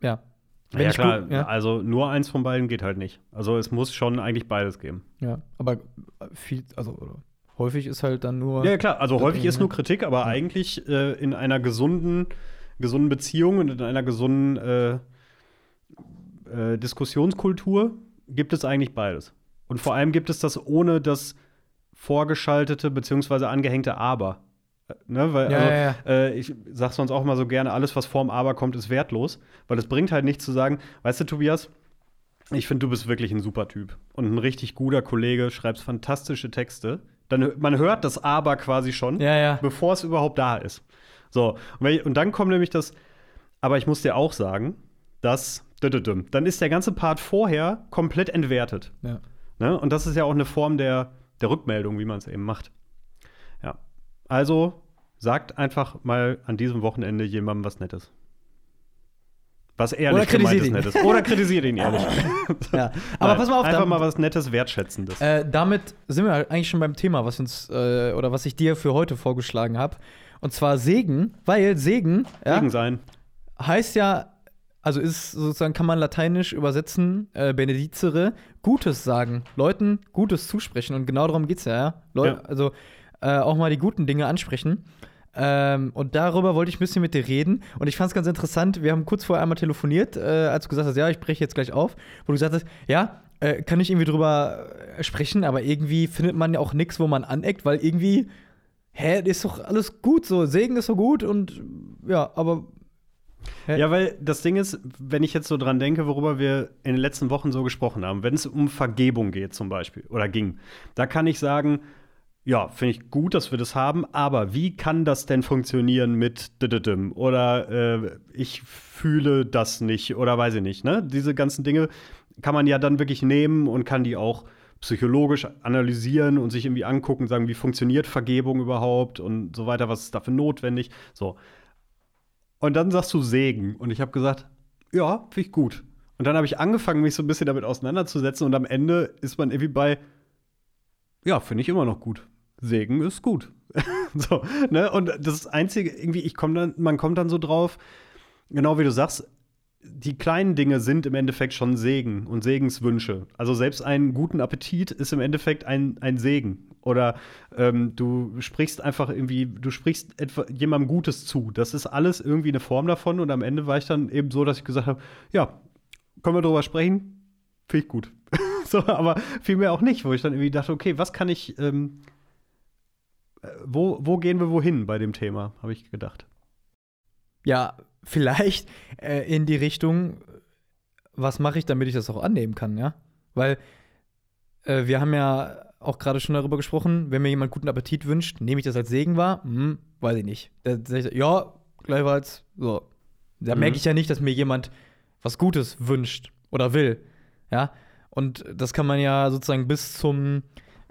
ja. Wenn Ja, klar, gut- ja. also nur eins von beiden geht halt nicht. Also es muss schon eigentlich beides geben. ja. Aber viel, also häufig ist halt dann nur. Ja, klar, also häufig ist ne? nur Kritik, aber eigentlich äh, in einer gesunden, gesunden Beziehung und in einer gesunden äh, äh, Diskussionskultur gibt es eigentlich beides. Und vor allem gibt es das ohne das vorgeschaltete bzw. angehängte Aber. Äh, Ne, weil, Ja, also, ja, ja. Äh, ich sag sonst auch mal so gerne, alles, was vorm Aber kommt, ist wertlos. Weil es bringt halt nichts zu sagen, weißt du, Tobias, ich finde, du bist wirklich ein super Typ und ein richtig guter Kollege, schreibst fantastische Texte. Dann, man hört das Aber quasi schon, bevor es überhaupt da ist. So, und, wenn ich, und dann kommt nämlich das, aber ich muss dir auch sagen, dass, dann ist der ganze Part vorher komplett entwertet. ja. Ne? Und das ist ja auch eine Form der, der Rückmeldung, wie man es eben macht. Ja. Also sagt einfach mal an diesem Wochenende jemandem was Nettes. Was ehrlich gemeintes ihn. Nettes. Oder kritisiert ihn ehrlich. ja. Aber Nein, pass mal auf, Einfach dann- mal was Nettes, Wertschätzendes. Äh, damit sind wir eigentlich schon beim Thema, was uns äh, oder was ich dir für heute vorgeschlagen habe. Und zwar Segen, weil Segen, ja, Segen sein. heißt ja, also ist sozusagen, kann man lateinisch übersetzen, äh, benedicere, Gutes sagen, Leuten Gutes zusprechen. Und genau darum geht's ja, ja. Leu Ja. Also äh, auch mal die guten Dinge ansprechen. Ähm, und darüber wollte ich ein bisschen mit dir reden. Und ich fand es ganz interessant. Wir haben kurz vorher einmal telefoniert, äh, als du gesagt hast, ja, ich breche jetzt gleich auf. Wo du gesagt hast, ja, äh, kann ich irgendwie drüber äh, sprechen, aber irgendwie findet man ja auch nichts, wo man aneckt, weil irgendwie, hä, ist doch alles gut so. Segen ist so gut und ja, aber? Ja, weil das Ding ist, wenn ich jetzt so dran denke, worüber wir in den letzten Wochen so gesprochen haben, wenn es um Vergebung geht zum Beispiel oder ging, da kann ich sagen, ja, finde ich gut, dass wir das haben, aber wie kann das denn funktionieren mit oder äh, ich fühle das nicht oder weiß ich nicht, ne? Diese ganzen Dinge kann man ja dann wirklich nehmen und kann die auch psychologisch analysieren und sich irgendwie angucken, sagen, wie funktioniert Vergebung überhaupt und so weiter, was ist dafür notwendig, so. Und dann sagst du Segen. Und ich habe gesagt, ja, finde ich gut. Und dann habe ich angefangen, mich so ein bisschen damit auseinanderzusetzen. Und am Ende ist man irgendwie bei, ja, finde ich immer noch gut. Segen ist gut. so, ne? Und das Einzige, irgendwie, ich komme dann, man kommt dann so drauf, genau wie du sagst, die kleinen Dinge sind im Endeffekt schon Segen und Segenswünsche. Also selbst einen guten Appetit ist im Endeffekt ein, ein Segen. Oder ähm, du sprichst einfach irgendwie, du sprichst etwa jemandem Gutes zu. Das ist alles irgendwie eine Form davon. Und am Ende war ich dann eben so, dass ich gesagt habe, ja, können wir drüber sprechen? Finde ich gut. so, aber vielmehr auch nicht, wo ich dann irgendwie dachte, okay, was kann ich, ähm, äh, wo, wo gehen wir wohin bei dem Thema, habe ich gedacht. ja, vielleicht äh, in die Richtung, was mache ich, damit ich das auch annehmen kann, ja? Weil äh, wir haben ja auch gerade schon darüber gesprochen, wenn mir jemand guten Appetit wünscht, nehme ich das als Segen wahr? Hm, weiß ich nicht. Da sag ich, ja, gleichfalls, so. Da Mhm. merke ich ja nicht, dass mir jemand was Gutes wünscht oder will, ja? Und das kann man ja sozusagen bis zum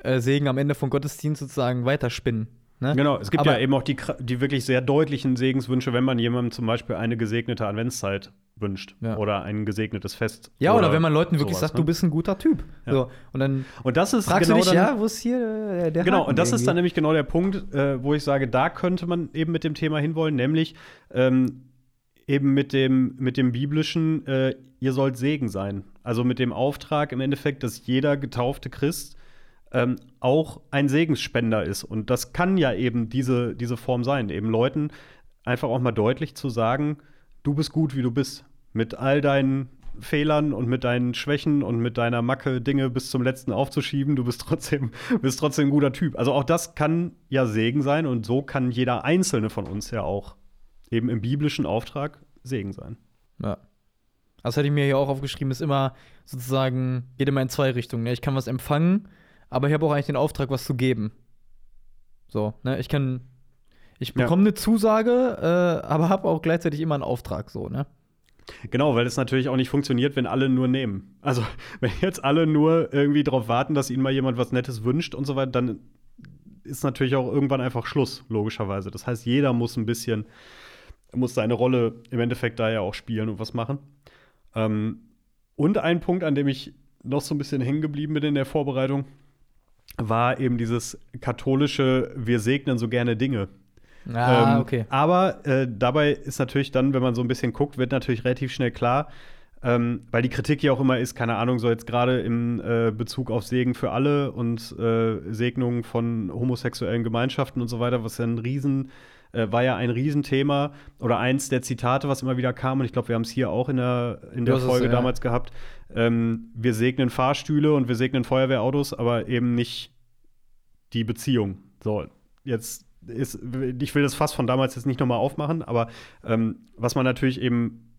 äh, Segen am Ende vom Gottesdienst sozusagen weiterspinnen. Ne? Genau, es gibt Aber- ja eben auch die, die wirklich sehr deutlichen Segenswünsche, wenn man jemandem zum Beispiel eine gesegnete Adventszeit wünscht Ja. oder ein gesegnetes Fest. Ja, oder, wenn man Leuten wirklich sowas, sagt, ne? du bist ein guter Typ. Ja. So, und dann Und das ist fragst genau du dich, dann, ja, wo ist hier äh, der Genau, Haken und das ist dann nämlich genau der Punkt, äh, wo ich sage, da könnte man eben mit dem Thema hinwollen, nämlich ähm, eben mit dem, mit dem biblischen, äh, ihr sollt Segen sein. Also mit dem Auftrag im Endeffekt, dass jeder getaufte Christ ähm, auch ein Segensspender ist. Und das kann ja eben diese, diese Form sein, eben Leuten einfach auch mal deutlich zu sagen, du bist gut, wie du bist. Mit all deinen Fehlern und mit deinen Schwächen und mit deiner Macke Dinge bis zum letzten aufzuschieben, du bist trotzdem, bist trotzdem ein guter Typ. Also auch das kann ja Segen sein und so kann jeder einzelne von uns ja auch eben im biblischen Auftrag Segen sein. Ja. Das hatte ich mir hier auch aufgeschrieben, ist immer sozusagen, geht immer in zwei Richtungen. Ne? Ich kann was empfangen, aber ich habe auch eigentlich den Auftrag, was zu geben. So, ne? Ich kann, ich Ja. bekomme eine Zusage, äh, aber habe auch gleichzeitig immer einen Auftrag, so, ne? Genau, weil es natürlich auch nicht funktioniert, wenn alle nur nehmen. Also, wenn jetzt alle nur irgendwie darauf warten, dass ihnen mal jemand was Nettes wünscht und so weiter, dann ist natürlich auch irgendwann einfach Schluss, logischerweise. Das heißt, jeder muss ein bisschen, muss seine Rolle im Endeffekt da ja auch spielen und was machen. Ähm, Und ein Punkt, an dem ich noch so ein bisschen hängen geblieben bin in der Vorbereitung, war eben dieses katholische, wir segnen so gerne Dinge. Ah, Ähm, okay. Aber äh, dabei ist natürlich dann, wenn man so ein bisschen guckt, wird natürlich relativ schnell klar, ähm, weil die Kritik ja auch immer ist, keine Ahnung, so jetzt gerade im äh, Bezug auf Segen für alle und äh, Segnungen von homosexuellen Gemeinschaften und so weiter, was ja ein Riesen, äh, war ja ein Riesenthema oder eins der Zitate, was immer wieder kam, und ich glaube, wir haben es hier auch in der, in der Folge ja. damals gehabt. Ähm, wir segnen Fahrstühle und wir segnen Feuerwehrautos, aber eben nicht die Beziehung. So, jetzt ist, ich will das Fass von damals jetzt nicht nochmal aufmachen, aber ähm, was man natürlich eben,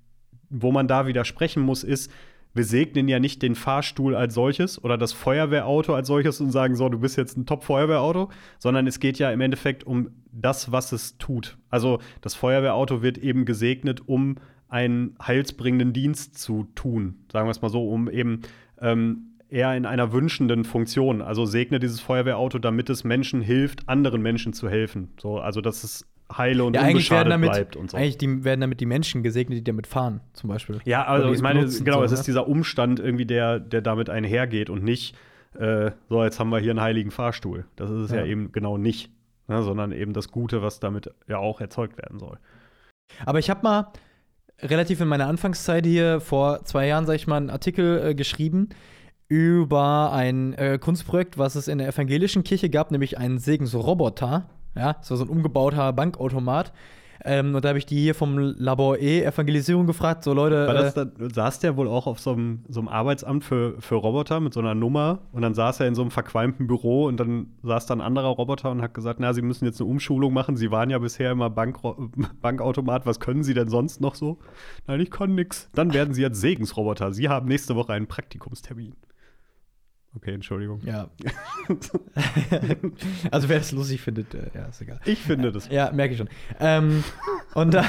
wo man da widersprechen muss, ist, wir segnen ja nicht den Fahrstuhl als solches oder das Feuerwehrauto als solches und sagen, so, du bist jetzt ein Top-Feuerwehrauto, sondern es geht ja im Endeffekt um das, was es tut. Also das Feuerwehrauto wird eben gesegnet, um einen heilsbringenden Dienst zu tun, sagen wir es mal so, um eben ähm, eher in einer wünschenden Funktion. Also segne dieses Feuerwehrauto, damit es Menschen hilft, anderen Menschen zu helfen. So, also dass es heile und Ja, unbeschadet damit, bleibt und so. eigentlich die, werden damit die Menschen gesegnet, die damit fahren, zum Beispiel. Ja, also ich meine, genau, so, es ne? ist dieser Umstand irgendwie, der, der damit einhergeht und nicht, äh, so, jetzt haben wir hier einen heiligen Fahrstuhl. Das ist es ja, Ja. eben genau nicht. Ne, sondern eben das Gute, was damit ja auch erzeugt werden soll. Aber ich habe mal relativ in meiner Anfangszeit hier vor zwei Jahren, sag ich mal, einen Artikel äh, geschrieben über ein äh, Kunstprojekt, was es in der evangelischen Kirche gab, nämlich einen Segensroboter. Ja, das war so ein umgebauter Bankautomat. Ähm, und da habe ich die hier vom Labor E Evangelisierung gefragt, so Leute. War das äh, dann, saß der wohl auch auf so einem, so einem Arbeitsamt für, für Roboter mit so einer Nummer und dann saß er in so einem verqualmten Büro und dann saß da ein anderer Roboter und hat gesagt, na, Sie müssen jetzt eine Umschulung machen, Sie waren ja bisher immer Bankro Bankautomat, was können Sie denn sonst noch so? Nein, ich kann nix. Dann werden Sie jetzt Segensroboter. Sie haben nächste Woche einen Praktikumstermin. Okay, Entschuldigung. ja. also wer das lustig findet, äh, ja, ist egal. Ich finde das. Ja, merke ich schon. Ähm, und da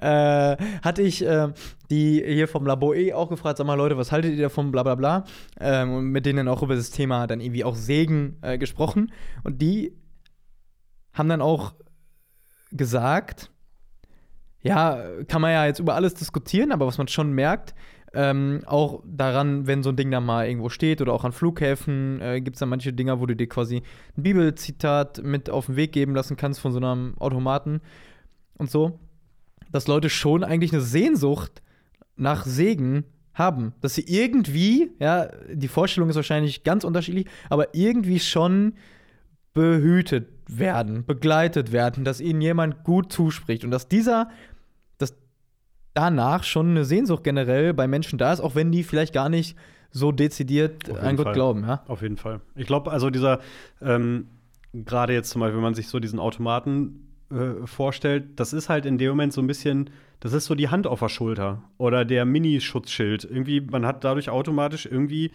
äh, hatte ich äh, die hier vom Labor E auch gefragt, sag mal Leute, was haltet ihr davon, bla bla bla. Ähm, und mit denen auch über das Thema dann irgendwie auch Segen äh, gesprochen. Und die haben dann auch gesagt, ja, kann man ja jetzt über alles diskutieren, aber was man schon merkt, ähm, auch daran, wenn so ein Ding da mal irgendwo steht oder auch an Flughäfen, äh, gibt es da manche Dinger, wo du dir quasi ein Bibelzitat mit auf den Weg geben lassen kannst von so einem Automaten und so, dass Leute schon eigentlich eine Sehnsucht nach Segen haben, dass sie irgendwie, ja, die Vorstellung ist wahrscheinlich ganz unterschiedlich, aber irgendwie schon behütet werden, begleitet werden, dass ihnen jemand gut zuspricht. Und dass dieser, danach schon eine Sehnsucht generell bei Menschen da ist, auch wenn die vielleicht gar nicht so dezidiert an Gott Fall. glauben, ja. Auf jeden Fall. Ich glaube, also dieser, ähm, gerade jetzt zum Beispiel, wenn man sich so diesen Automaten äh, vorstellt, das ist halt in dem Moment so ein bisschen, das ist so die Hand auf der Schulter oder der Mini-Schutzschild. Irgendwie, man hat dadurch automatisch irgendwie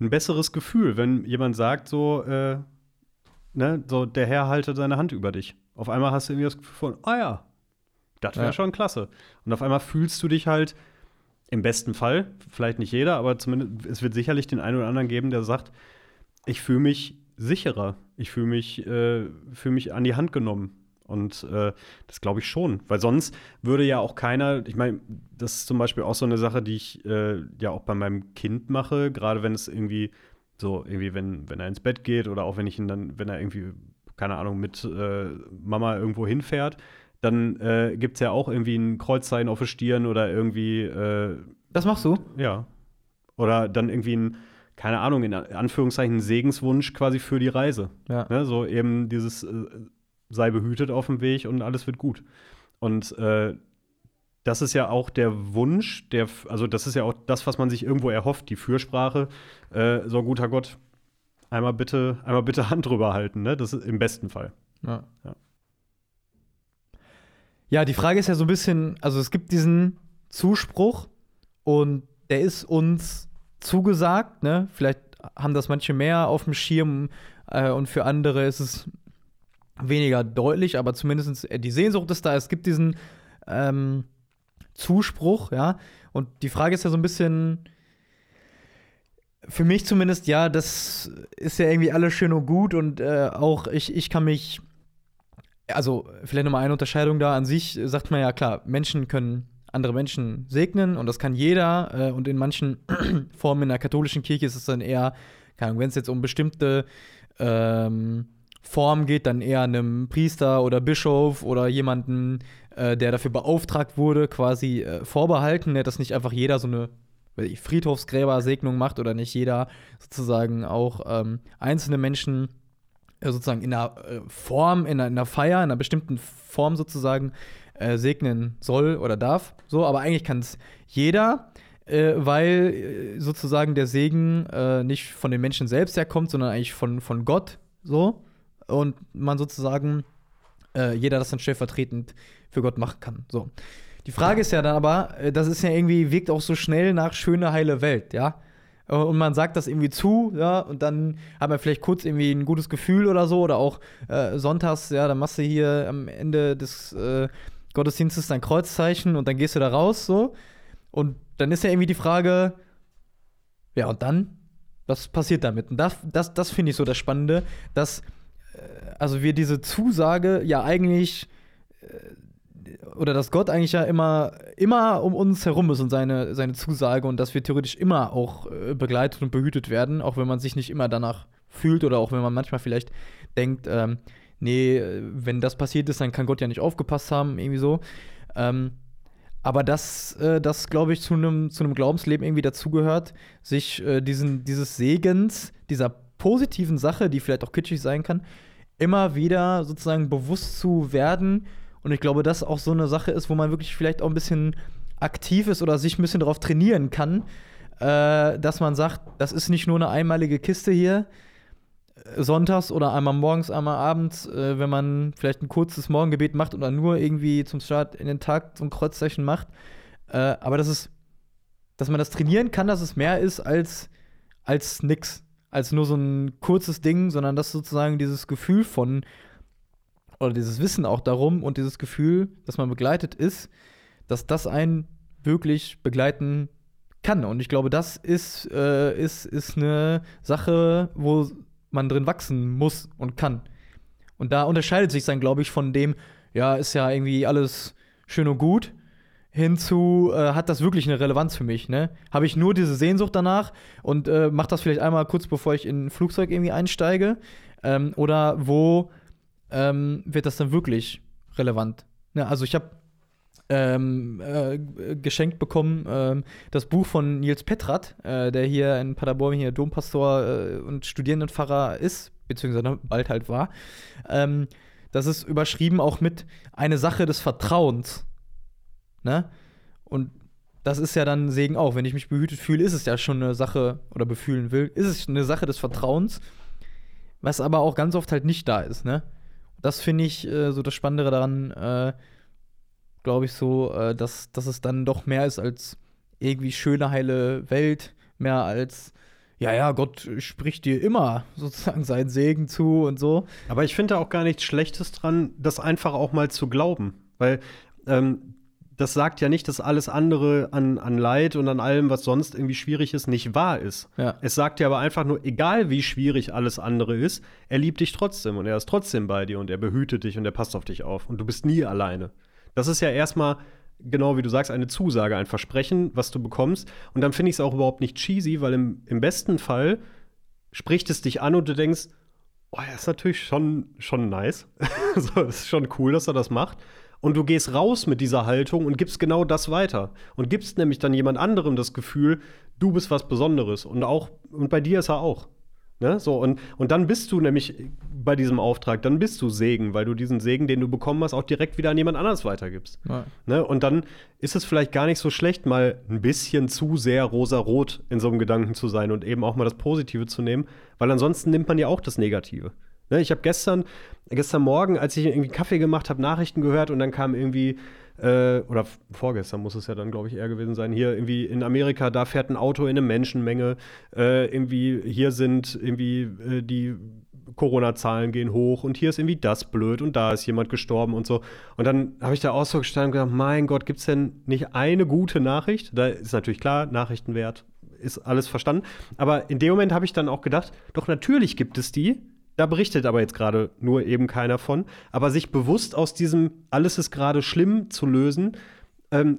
ein besseres Gefühl, wenn jemand sagt, so, äh, ne, so, der Herr halte seine Hand über dich. Auf einmal hast du irgendwie das Gefühl von, ah ja, das wäre Ja. schon klasse. Und auf einmal fühlst du dich halt im besten Fall, vielleicht nicht jeder, aber zumindest es wird sicherlich den einen oder anderen geben, der sagt, ich fühle mich sicherer, ich fühle mich, äh, fühl mich an die Hand genommen. Und äh, das glaube ich schon, weil sonst würde ja auch keiner, ich meine, das ist zum Beispiel auch so eine Sache, die ich äh, ja auch bei meinem Kind mache, gerade wenn es irgendwie so, irgendwie, wenn, wenn er ins Bett geht oder auch wenn ich ihn dann, wenn er irgendwie, keine Ahnung, mit äh, Mama irgendwo hinfährt, dann äh, gibt es ja auch irgendwie ein Kreuzzeichen auf der Stirn oder irgendwie, äh, Das machst du? ja. Oder dann irgendwie ein, keine Ahnung, in Anführungszeichen, ein Segenswunsch quasi für die Reise. Ja. Ne? So eben dieses äh, sei behütet auf dem Weg und alles wird gut. Und äh, das ist ja auch der Wunsch, der, also das ist ja auch das, was man sich irgendwo erhofft, die Fürsprache. Äh, so guter Gott, einmal bitte, einmal bitte Hand drüber halten, ne? Das ist im besten Fall. Ja. Ja. Ja, die Frage ist ja so ein bisschen, also es gibt diesen Zuspruch und der ist uns zugesagt, ne? Vielleicht haben das manche mehr auf dem Schirm äh, und für andere ist es weniger deutlich, aber zumindest die Sehnsucht ist da. Es gibt diesen ähm, Zuspruch, ja. Und die Frage ist ja so ein bisschen, für mich zumindest, ja, das ist ja irgendwie alles schön und gut und äh, auch ich, ich kann mich, also vielleicht nochmal eine Unterscheidung da, an sich sagt man ja klar, Menschen können andere Menschen segnen und das kann jeder. Äh, und in manchen Formen in der katholischen Kirche ist es dann eher, wenn es jetzt um bestimmte ähm, Formen geht, dann eher einem Priester oder Bischof oder jemanden, äh, der dafür beauftragt wurde, quasi äh, vorbehalten, ne, dass nicht einfach jeder so eine Friedhofsgräbersegnung macht oder nicht jeder sozusagen auch ähm, einzelne Menschen sozusagen in einer äh, Form, in einer, in einer, Feier, in einer bestimmten Form sozusagen äh, segnen soll oder darf. So, aber eigentlich kann es jeder, äh, weil äh, sozusagen der Segen äh, nicht von den Menschen selbst herkommt, sondern eigentlich von, von Gott. So. Und man sozusagen jeder das dann stellvertretend für Gott machen kann. So. Die Frage ist ja dann aber, das ist ja irgendwie, wirkt auch so schnell nach schöne, heile Welt, ja? Und man sagt das irgendwie zu, ja, und dann hat man vielleicht kurz irgendwie ein gutes Gefühl oder so, oder auch äh, sonntags, ja, dann machst du hier am Ende des äh, Gottesdienstes dein Kreuzzeichen und dann gehst du da raus, so. Und dann ist ja irgendwie die Frage, ja, und dann? Was passiert damit? Und das, das, das finde ich so das Spannende, dass äh, also wir diese Zusage ja eigentlich äh, oder dass Gott eigentlich ja immer, immer um uns herum ist und seine, seine Zusage und dass wir theoretisch immer auch äh, begleitet und behütet werden, auch wenn man sich nicht immer danach fühlt oder auch wenn man manchmal vielleicht denkt, ähm, nee, wenn das passiert ist, dann kann Gott ja nicht aufgepasst haben, irgendwie so. Ähm, aber das, äh, das glaube ich, zu einem zu Glaubensleben irgendwie dazugehört, sich äh, diesen, dieses Segens, dieser positiven Sache, die vielleicht auch kitschig sein kann, immer wieder sozusagen bewusst zu werden und ich glaube, das auch so eine Sache ist, wo man wirklich vielleicht auch ein bisschen aktiv ist oder sich ein bisschen darauf trainieren kann, äh, dass man sagt, das ist nicht nur eine einmalige Kiste hier, äh, sonntags oder einmal morgens, einmal abends, äh, wenn man vielleicht ein kurzes Morgengebet macht oder nur irgendwie zum Start in den Tag so ein Kreuzzeichen macht. Äh, aber das ist, dass man das trainieren kann, dass es mehr ist als, als nix, als nur so ein kurzes Ding, sondern dass sozusagen dieses Gefühl von, oder dieses Wissen auch darum und dieses Gefühl, dass man begleitet ist, dass das einen wirklich begleiten kann. Und ich glaube, das ist, äh, ist, ist eine Sache, wo man drin wachsen muss und kann. Und da unterscheidet sich dann, glaube ich, von dem, ja, ist ja irgendwie alles schön und gut, hinzu, äh, hat das wirklich eine Relevanz für mich, ne? Habe ich nur diese Sehnsucht danach und äh, mache das vielleicht einmal kurz, bevor ich in ein Flugzeug irgendwie einsteige? Ähm, oder wo ähm, wird das dann wirklich relevant. Ja, also ich habe ähm, äh, geschenkt bekommen ähm, das Buch von Nils Petrat, äh, der hier in Paderborn hier Dompastor äh, und Studierendenpfarrer ist, beziehungsweise bald halt war. Ähm, das ist überschrieben auch mit eine Sache des Vertrauens. Ne? Und das ist ja dann Segen auch. Wenn ich mich behütet fühle, ist es ja schon eine Sache, oder befühlen will, ist es eine Sache des Vertrauens, was aber auch ganz oft halt nicht da ist, ne? Das finde ich äh, so das Spannende daran, äh, glaube ich so, äh, dass, dass es dann doch mehr ist als irgendwie schöne, heile Welt, mehr als ja, ja, Gott spricht dir immer sozusagen seinen Segen zu und so. Aber ich finde auch gar nichts Schlechtes dran, das einfach auch mal zu glauben. Weil ähm, das sagt ja nicht, dass alles andere an, an Leid und an allem, was sonst irgendwie schwierig ist, nicht wahr ist. Ja. Es sagt ja aber einfach nur, egal wie schwierig alles andere ist, er liebt dich trotzdem und er ist trotzdem bei dir und er behütet dich und er passt auf dich auf und du bist nie alleine. Das ist ja erstmal, genau wie du sagst, eine Zusage, ein Versprechen, was du bekommst. Und dann finde ich es auch überhaupt nicht cheesy, weil im, im besten Fall spricht es dich an und du denkst, oh, ja, ist natürlich schon, schon nice. so, ist schon cool, dass er das macht. Und du gehst raus mit dieser Haltung und gibst genau das weiter. Und gibst nämlich dann jemand anderem das Gefühl, du bist was Besonderes. Und auch, und bei dir ist er auch. Ne? So, und, und dann bist du nämlich bei diesem Auftrag, dann bist du Segen, weil du diesen Segen, den du bekommen hast, auch direkt wieder an jemand anderes weitergibst. Ja. Ne? Und dann ist es vielleicht gar nicht so schlecht, mal ein bisschen zu sehr rosa-rot in so einem Gedanken zu sein und eben auch mal das Positive zu nehmen, weil ansonsten nimmt man ja auch das Negative. Ne, ich habe gestern, gestern Morgen, als ich irgendwie Kaffee gemacht habe, Nachrichten gehört und dann kam irgendwie, äh, oder vorgestern muss es ja dann, glaube ich, eher gewesen sein, hier irgendwie in Amerika, da fährt ein Auto in eine Menschenmenge, äh, irgendwie hier sind irgendwie äh, die Corona-Zahlen gehen hoch und hier ist irgendwie das blöd und da ist jemand gestorben und so. Und dann habe ich da auch so gestanden und gedacht, mein Gott, gibt es denn nicht eine gute Nachricht? Da ist natürlich klar, Nachrichtenwert ist alles verstanden. Aber in dem Moment habe ich dann auch gedacht, doch natürlich gibt es die, da berichtet aber jetzt gerade nur eben keiner von. Aber sich bewusst aus diesem alles ist gerade schlimm zu lösen, ähm,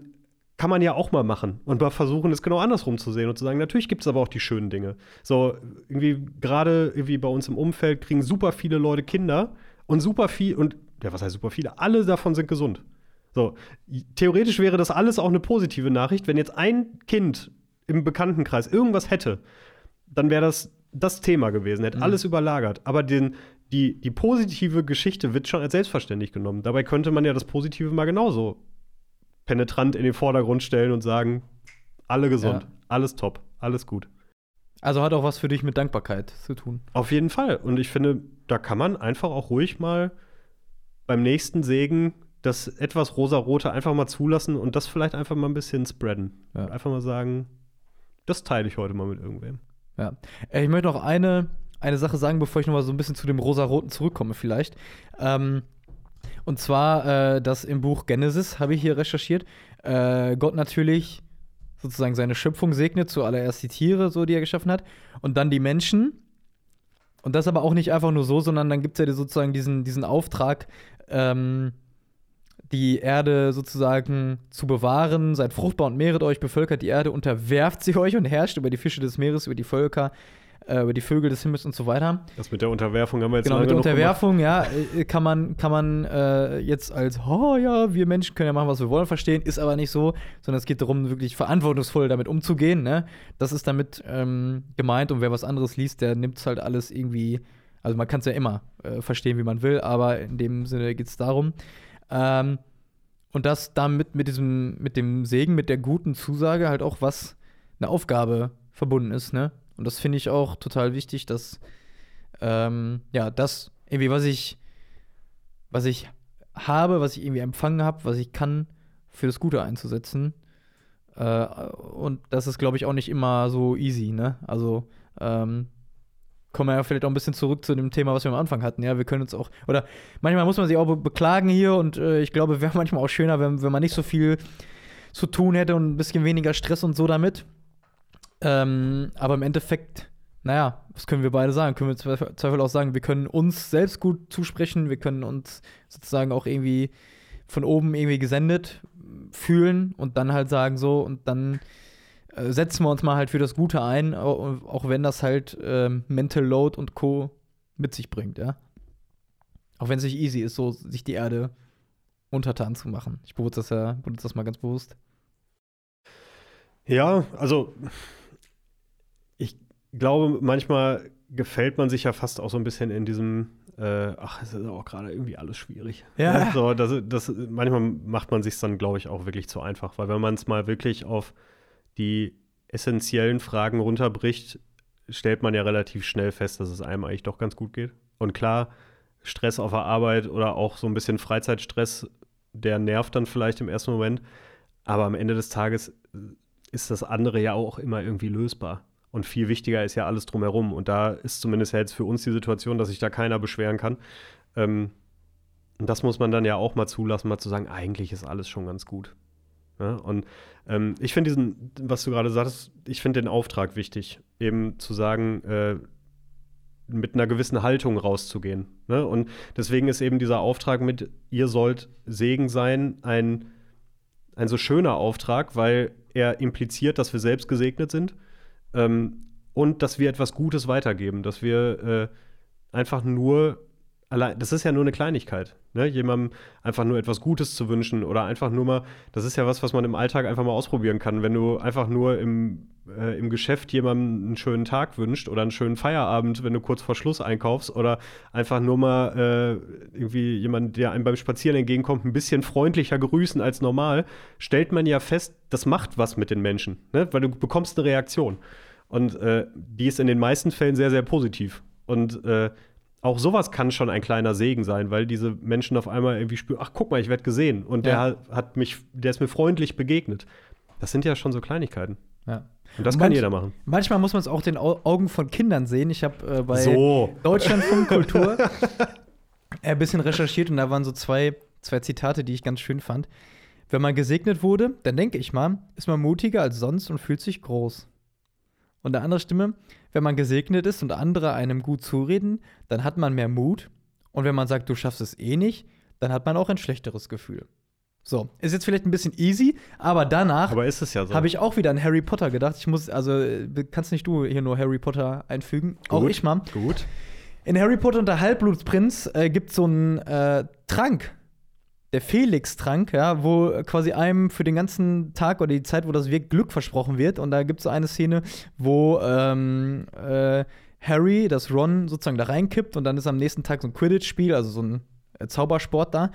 kann man ja auch mal machen und mal versuchen, es genau andersrum zu sehen und zu sagen, natürlich gibt es aber auch die schönen Dinge. So, irgendwie gerade irgendwie bei uns im Umfeld kriegen super viele Leute Kinder und super viel, und ja, was heißt super viele? Alle davon sind gesund. So, theoretisch wäre das alles auch eine positive Nachricht, wenn jetzt ein Kind im Bekanntenkreis irgendwas hätte, dann wäre das das Thema gewesen, hätte Mhm. alles überlagert. Aber den, die, die positive Geschichte wird schon als selbstverständlich genommen. Dabei könnte man ja das Positive mal genauso penetrant in den Vordergrund stellen und sagen, alle gesund, Ja. alles top, alles gut. Also hat auch was für dich mit Dankbarkeit zu tun. Auf jeden Fall. Und ich finde, da kann man einfach auch ruhig mal beim nächsten Segen das etwas rosarote einfach mal zulassen und das vielleicht einfach mal ein bisschen spreaden. Ja. Und einfach mal sagen, das teile ich heute mal mit irgendwem. Ja. Äh, Ich möchte noch eine, eine Sache sagen, bevor ich noch mal so ein bisschen zu dem Rosaroten zurückkomme, vielleicht. Ähm, und zwar äh, das im Buch Genesis, habe ich hier recherchiert. Äh, Gott natürlich sozusagen seine Schöpfung segnet, zuallererst die Tiere, so die er geschaffen hat, und dann die Menschen. Und das aber auch nicht einfach nur so, sondern dann gibt es ja sozusagen diesen, diesen Auftrag, ähm, die Erde sozusagen zu bewahren. Seid fruchtbar und mehret euch, bevölkert die Erde, unterwerft sie euch und herrscht über die Fische des Meeres, über die Völker, äh, über die Vögel des Himmels und so weiter. Das mit der Unterwerfung haben wir jetzt Genau, mit der genug gemacht. Unterwerfung, ja, äh, kann man, kann man äh, jetzt als, oh ja, wir Menschen können ja machen, was wir wollen, verstehen, ist aber nicht so, sondern es geht darum, wirklich verantwortungsvoll damit umzugehen, ne? Das ist damit ähm, gemeint und wer was anderes liest, der nimmt halt alles irgendwie, also man kann es ja immer äh, verstehen, wie man will, aber in dem Sinne geht es darum. Ähm, und dass damit mit diesem, mit dem Segen, mit der guten Zusage halt auch was, eine Aufgabe verbunden ist, ne? Und das finde ich auch total wichtig, dass ähm, ja, das irgendwie, was ich, was ich habe, was ich irgendwie empfangen habe, was ich kann, für das Gute einzusetzen. Äh, und das ist, glaube ich, auch nicht immer so easy, ne? Also, ähm, kommen wir ja vielleicht auch ein bisschen zurück zu dem Thema, was wir am Anfang hatten. Ja, wir können uns auch, oder manchmal muss man sich auch be beklagen hier und äh, ich glaube, wäre manchmal auch schöner, wenn, wenn man nicht so viel zu tun hätte und ein bisschen weniger Stress und so damit. Ähm, aber im Endeffekt, naja, was können wir beide sagen? Können wir Zweifel auch sagen, wir können uns selbst gut zusprechen, wir können uns sozusagen auch irgendwie von oben irgendwie gesendet fühlen und dann halt sagen so und dann setzen wir uns mal halt für das Gute ein, auch, wenn das halt ähm, Mental Load und Co. mit sich bringt, ja. Auch wenn es nicht easy ist, so sich die Erde untertan zu machen. Ich benutze das ja, benutze das mal ganz bewusst. Ja, also ich glaube, manchmal gefällt man sich ja fast auch so ein bisschen in diesem, äh, ach, es ist auch gerade irgendwie alles schwierig. Ja. So, das, das, manchmal macht man sich dann, glaube ich, auch wirklich zu einfach, weil wenn man es mal wirklich auf die essentiellen Fragen runterbricht, stellt man ja relativ schnell fest, dass es einem eigentlich doch ganz gut geht. Und klar, Stress auf der Arbeit oder auch so ein bisschen Freizeitstress, der nervt dann vielleicht im ersten Moment. Aber am Ende des Tages ist das andere ja auch immer irgendwie lösbar. Und viel wichtiger ist ja alles drumherum. Und da ist zumindest jetzt für uns die Situation, dass sich da keiner beschweren kann. Ähm, und das muss man dann ja auch mal zulassen, mal zu sagen, eigentlich ist alles schon ganz gut. Ja, und ähm, ich finde diesen, was du gerade sagst, ich finde den Auftrag wichtig, eben zu sagen, äh, mit einer gewissen Haltung rauszugehen. Ne? Und deswegen ist eben dieser Auftrag mit, ihr sollt Segen sein, ein, ein so schöner Auftrag, weil er impliziert, dass wir selbst gesegnet sind ähm, und dass wir etwas Gutes weitergeben, dass wir äh, einfach nur allein, das ist ja nur eine Kleinigkeit, ne? jemandem einfach nur etwas Gutes zu wünschen oder einfach nur mal, das ist ja was, was man im Alltag einfach mal ausprobieren kann, wenn du einfach nur im, äh, im Geschäft jemandem einen schönen Tag wünscht oder einen schönen Feierabend, wenn du kurz vor Schluss einkaufst oder einfach nur mal äh, irgendwie jemand, der einem beim Spazieren entgegenkommt, ein bisschen freundlicher grüßen als normal, stellt man ja fest, das macht was mit den Menschen, ne? weil du bekommst eine Reaktion. Und äh, die ist in den meisten Fällen sehr, sehr positiv. Und äh, auch sowas kann schon ein kleiner Segen sein, weil diese Menschen auf einmal irgendwie spüren, ach guck mal, ich werde gesehen und der Ja. hat, hat mich, der ist mir freundlich begegnet. Das sind ja schon so Kleinigkeiten. Ja. Und das Und kann manch- jeder machen. Manchmal muss man es auch den Au Augen von Kindern sehen. Ich habe äh, bei So. Deutschlandfunk Kultur ein bisschen recherchiert und da waren so zwei, zwei Zitate, die ich ganz schön fand. Wenn man gesegnet wurde, dann denke ich mal, ist man mutiger als sonst und fühlt sich groß. Und eine andere Stimme, wenn man gesegnet ist und andere einem gut zureden, dann hat man mehr Mut. Und wenn man sagt, du schaffst es eh nicht, dann hat man auch ein schlechteres Gefühl. So, ist jetzt vielleicht ein bisschen easy, aber danach Aber so. habe ich auch wieder an Harry Potter gedacht. Ich muss, also kannst nicht du hier nur Harry Potter einfügen. Auch Gut. ich mal. Gut. In Harry Potter und der Halbblutsprinz äh, gibt es so einen äh, Trank. Der Felix-Trank, ja, wo quasi einem für den ganzen Tag oder die Zeit, wo das wirkt, Glück versprochen wird. Und da gibt es so eine Szene, wo ähm, äh, Harry, das Ron sozusagen da reinkippt und dann ist am nächsten Tag so ein Quidditch-Spiel, also so ein äh, Zaubersport da.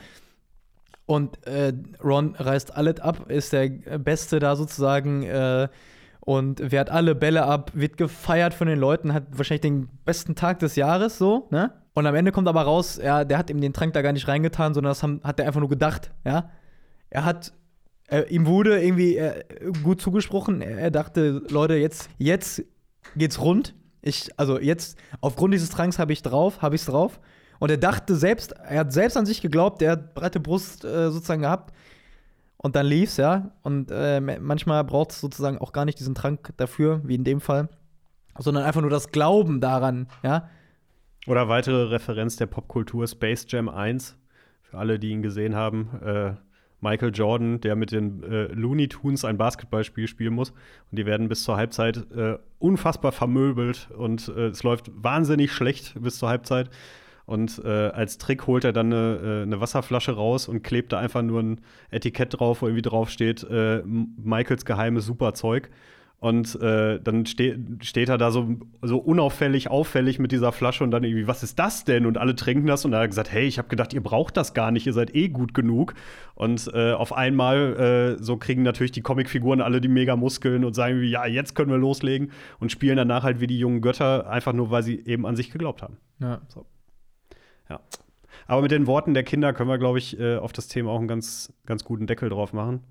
Und äh, Ron reißt alles ab, ist der Beste da sozusagen äh, und wehrt alle Bälle ab, wird gefeiert von den Leuten, hat wahrscheinlich den besten Tag des Jahres so, ne? Und am Ende kommt aber raus, ja, der hat ihm den Trank da gar nicht reingetan, sondern das haben, hat er einfach nur gedacht, ja? Er hat äh, ihm wurde irgendwie äh, gut zugesprochen. Er, er dachte, Leute, jetzt, jetzt geht's rund. Ich, also jetzt, aufgrund dieses Tranks habe ich drauf, habe ich's drauf. Und er dachte selbst, er hat selbst an sich geglaubt, er hat breite Brust äh, sozusagen gehabt. Und dann lief's, ja. Und äh, manchmal braucht es sozusagen auch gar nicht diesen Trank dafür, wie in dem Fall, sondern einfach nur das Glauben daran, ja. Oder weitere Referenz der Popkultur Space Jam 1. Für alle, die ihn gesehen haben. Äh, Michael Jordan, der mit den äh, Looney Tunes ein Basketballspiel spielen muss. Und die werden bis zur Halbzeit äh, unfassbar vermöbelt und äh, es läuft wahnsinnig schlecht bis zur Halbzeit. Und äh, als Trick holt er dann eine, äh, eine Wasserflasche raus und klebt da einfach nur ein Etikett drauf, wo irgendwie drauf steht, Michaels geheimes Superzeug. Und äh, dann ste steht er da so, so unauffällig, auffällig mit dieser Flasche und dann irgendwie, was ist das denn? Und alle trinken das und er hat gesagt, hey, ich habe gedacht, ihr braucht das gar nicht, ihr seid eh gut genug. Und äh, auf einmal äh, so kriegen natürlich die Comicfiguren alle die mega Muskeln und sagen, wie, ja, jetzt können wir loslegen und spielen danach halt wie die jungen Götter, einfach nur, weil sie eben an sich geglaubt haben. ja. Ja. Aber mit den Worten der Kinder können wir, glaube ich, äh, auf das Thema auch einen ganz, ganz guten Deckel drauf machen.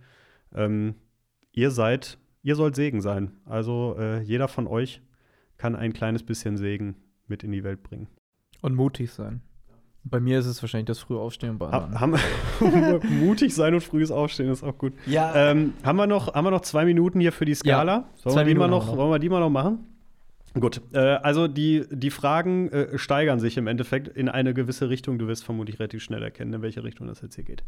Ähm, ihr seid, ihr sollt Segen sein. Also äh, jeder von euch kann ein kleines bisschen Segen mit in die Welt bringen. Und mutig sein. Bei mir ist es wahrscheinlich das frühe Aufstehen und bei Ha anderen. haben mutig sein und frühes Aufstehen ist auch gut. Ja, Ähm, haben, wir noch, haben wir noch zwei Minuten hier für die Skala? Sollen, zwei wir die mal Minuten noch, wir noch. wollen wir die mal noch machen? Gut, äh, also die, die Fragen äh, steigern sich im Endeffekt in eine gewisse Richtung. Du wirst vermutlich relativ schnell erkennen, in welche Richtung das jetzt hier geht.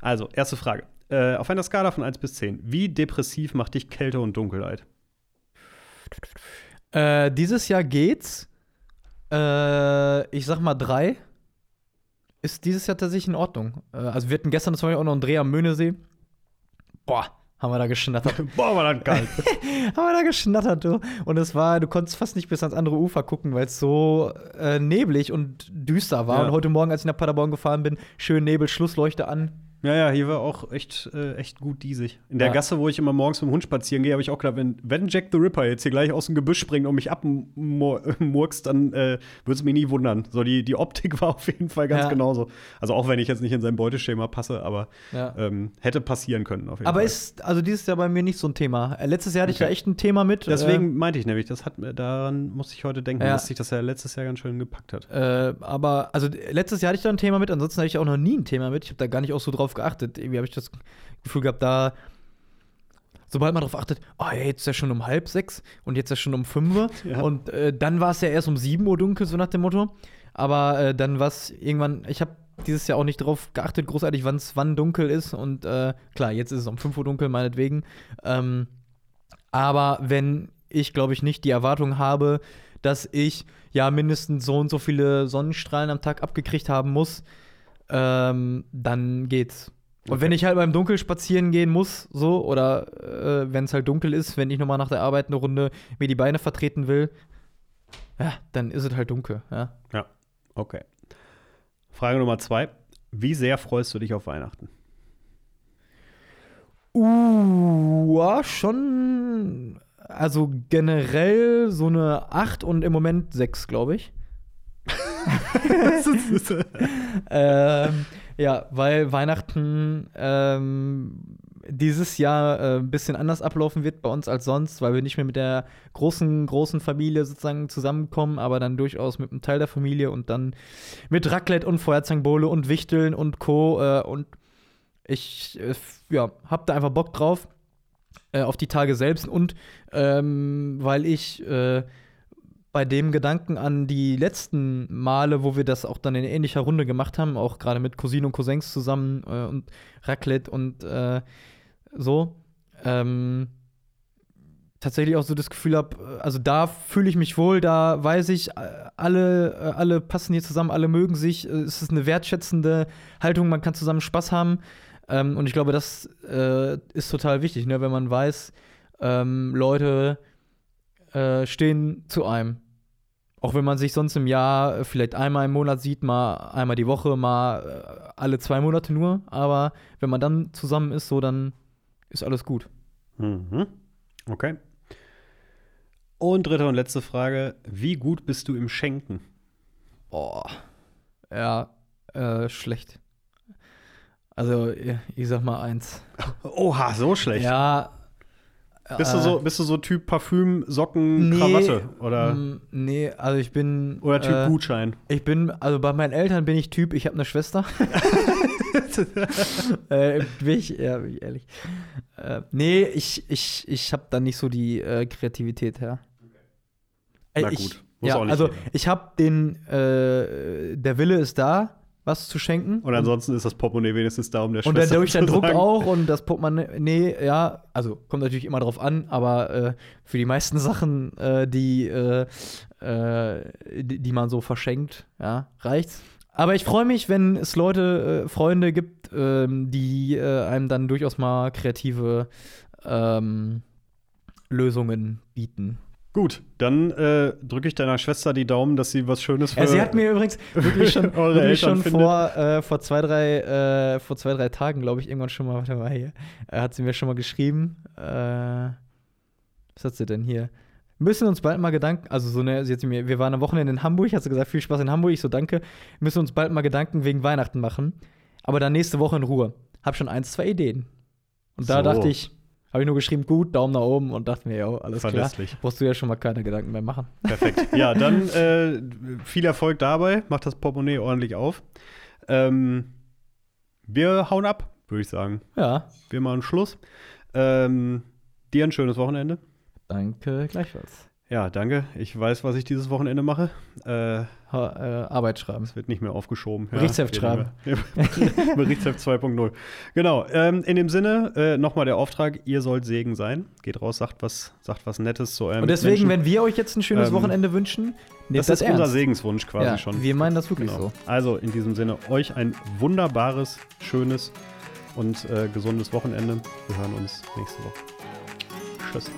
Also, erste Frage. Äh, auf einer Skala von 1 bis 10, wie depressiv macht dich Kälte und Dunkelheit? Äh, dieses Jahr geht's. Äh, ich sag mal drei. Ist dieses Jahr tatsächlich in Ordnung. Äh, also wir hatten gestern zum Beispiel auch noch einen Dreh am Möhnesee. Boah, haben wir da geschnattert. Boah, war das kalt. haben wir da geschnattert, du. Und es war, du konntest fast nicht bis ans andere Ufer gucken, weil es so äh, neblig und düster war. Ja. Und heute Morgen, als ich nach Paderborn gefahren bin, schön Nebel, Schlussleuchte an. Ja, ja, hier war auch echt, äh, echt gut diesig. In der Ja. Gasse, wo ich immer morgens mit dem Hund spazieren gehe, habe ich auch gedacht, wenn, wenn Jack the Ripper jetzt hier gleich aus dem Gebüsch springt und mich abmurkst, dann äh, würde es mich nie wundern. So, die, die Optik war auf jeden Fall ganz Ja. genauso. Also auch wenn ich jetzt nicht in sein Beuteschema passe, aber Ja. ähm, hätte passieren können auf jeden Aber Fall. ist, also dieses Jahr bei mir nicht so ein Thema. Äh, letztes Jahr hatte ich Okay. da echt ein Thema mit. Deswegen meinte ich nämlich, das hat mir- daran musste ich heute denken, dass sich das ja letztes Jahr ganz schön gepackt hat. Äh, aber, also letztes Jahr hatte ich da ein Thema mit, ansonsten hatte ich auch noch nie ein Thema mit. Ich habe da gar nicht auch so drauf geachtet. Irgendwie habe ich das Gefühl gehabt, da, sobald man drauf achtet, oh, ja, jetzt ist ja schon um halb sechs und jetzt ist ja schon um fünf Uhr. Ja. Und äh, dann war es ja erst um sieben Uhr dunkel, so nach dem Motto. Aber äh, dann war es irgendwann, ich habe dieses Jahr auch nicht drauf geachtet, großartig, wann's, wann dunkel ist. Und äh, klar, jetzt ist es um 5 Uhr dunkel, meinetwegen. Ähm, aber wenn ich, glaube ich, nicht die Erwartung habe, dass ich ja mindestens so und so viele Sonnenstrahlen am Tag abgekriegt haben muss, ähm, dann geht's. Und Okay. wenn ich halt beim Dunkel spazieren gehen muss, so, oder äh, wenn es halt dunkel ist, wenn ich nochmal nach der Arbeit eine Runde mir die Beine vertreten will, ja, dann ist es halt dunkel, ja. Okay. Frage Nummer zwei. Wie sehr freust du dich auf Weihnachten? Uh, ja, schon. Also generell so eine 8 und im Moment 6, glaube ich. ähm, ja, weil Weihnachten ähm, dieses Jahr äh, ein bisschen anders ablaufen wird bei uns als sonst, weil wir nicht mehr mit der großen, großen Familie sozusagen zusammenkommen, aber dann durchaus mit einem Teil der Familie und dann mit Raclette und Feuerzangenbowle und Wichteln und Co. Äh, und ich äh, ja, hab da einfach Bock drauf äh, auf die Tage selbst und ähm, weil ich äh, bei dem Gedanken an die letzten Male, wo wir das auch dann in ähnlicher Runde gemacht haben, auch gerade mit Cousinen und Cousins zusammen äh, und Raclette und äh, so. Ähm, tatsächlich auch so das Gefühl habe, also da fühle ich mich wohl, da weiß ich, äh, alle, äh, alle passen hier zusammen, alle mögen sich, äh, es ist eine wertschätzende Haltung, man kann zusammen Spaß haben. Ähm, und ich glaube, das äh, ist total wichtig, ne? wenn man weiß, ähm, Leute äh, stehen zu einem. Auch wenn man sich sonst im Jahr vielleicht einmal im Monat sieht, mal einmal die Woche, mal alle zwei Monate nur. Aber wenn man dann zusammen ist, so, dann ist alles gut. Mhm. Okay. Und dritte und letzte Frage: Wie gut bist du im Schenken? Boah. Ja, äh, schlecht. Also, ich sag mal eins. Oha, so schlecht. Ja. Bist du so, bist du so Typ Parfüm, Socken, nee, Krawatte? Oder, nee, also ich bin. oder Typ äh, Gutschein? Ich bin, also bei meinen Eltern bin ich Typ, ich habe eine Schwester. äh, bin ich, ja, bin ich ehrlich. Äh, nee, ich, ich, ich habe da nicht so die äh, Kreativität her. Äh, Na ich, gut, muss ja, auch nicht also jeder. ich habe den, äh, der Wille ist da, was zu schenken. Und ansonsten ist das Portemonnaie wenigstens da, um der Und Schwester dann durch den zu Druck sagen. auch und das Portemonnaie, ja, also kommt natürlich immer drauf an, aber äh, für die meisten Sachen, äh, die, äh, äh, die, die man so verschenkt, ja, reicht's. Aber ich freue mich, wenn es Leute, äh, Freunde gibt, ähm, die äh, einem dann durchaus mal kreative ähm, Lösungen bieten. Gut, dann äh, drücke ich deiner Schwester die Daumen, dass sie was Schönes für Ja, sie hat mir übrigens wirklich schon, wirklich schon vor, äh, vor, zwei, drei, äh, vor zwei, drei Tagen, glaube ich, irgendwann schon mal, warte mal hier, äh, hat sie mir schon mal geschrieben. Äh, was hat sie denn hier? Müssen uns bald mal Gedanken, also so eine, sie hat sie mir, wir waren am Wochenende in Hamburg, hat sie gesagt, viel Spaß in Hamburg, ich so danke. Müssen uns bald mal Gedanken wegen Weihnachten machen, aber dann nächste Woche in Ruhe. Hab schon eins, zwei Ideen. Und da So. dachte ich, habe ich nur geschrieben, gut, Daumen nach oben und dachte mir, ja, alles Verlässlich. klar. Brauchst du ja schon mal keine Gedanken mehr machen. Perfekt. Ja, dann äh, viel Erfolg dabei. Macht das Portemonnaie ordentlich auf. Ähm, wir hauen ab, würde ich sagen. Ja, Wir machen Schluss. Ähm, dir ein schönes Wochenende. danke gleichfalls. Ja, danke. Ich weiß, was ich dieses Wochenende mache. Äh, Arbeit schreiben. es wird nicht mehr aufgeschoben. Berichtsheft nicht mehr. Berichtsheft 2.0. Genau. Ähm, in dem Sinne, äh, nochmal der Auftrag: Ihr sollt Segen sein. Geht raus, sagt was, sagt was Nettes zu eurem Und deswegen, Menschen. wenn wir euch jetzt ein schönes Ähm, Wochenende wünschen, nehmt das das, ist unser ernst. Segenswunsch quasi ja, schon. Wir meinen das wirklich Genau. so. Also in diesem Sinne, euch ein wunderbares, schönes und äh, gesundes Wochenende. Wir hören uns nächste Woche. Tschüss.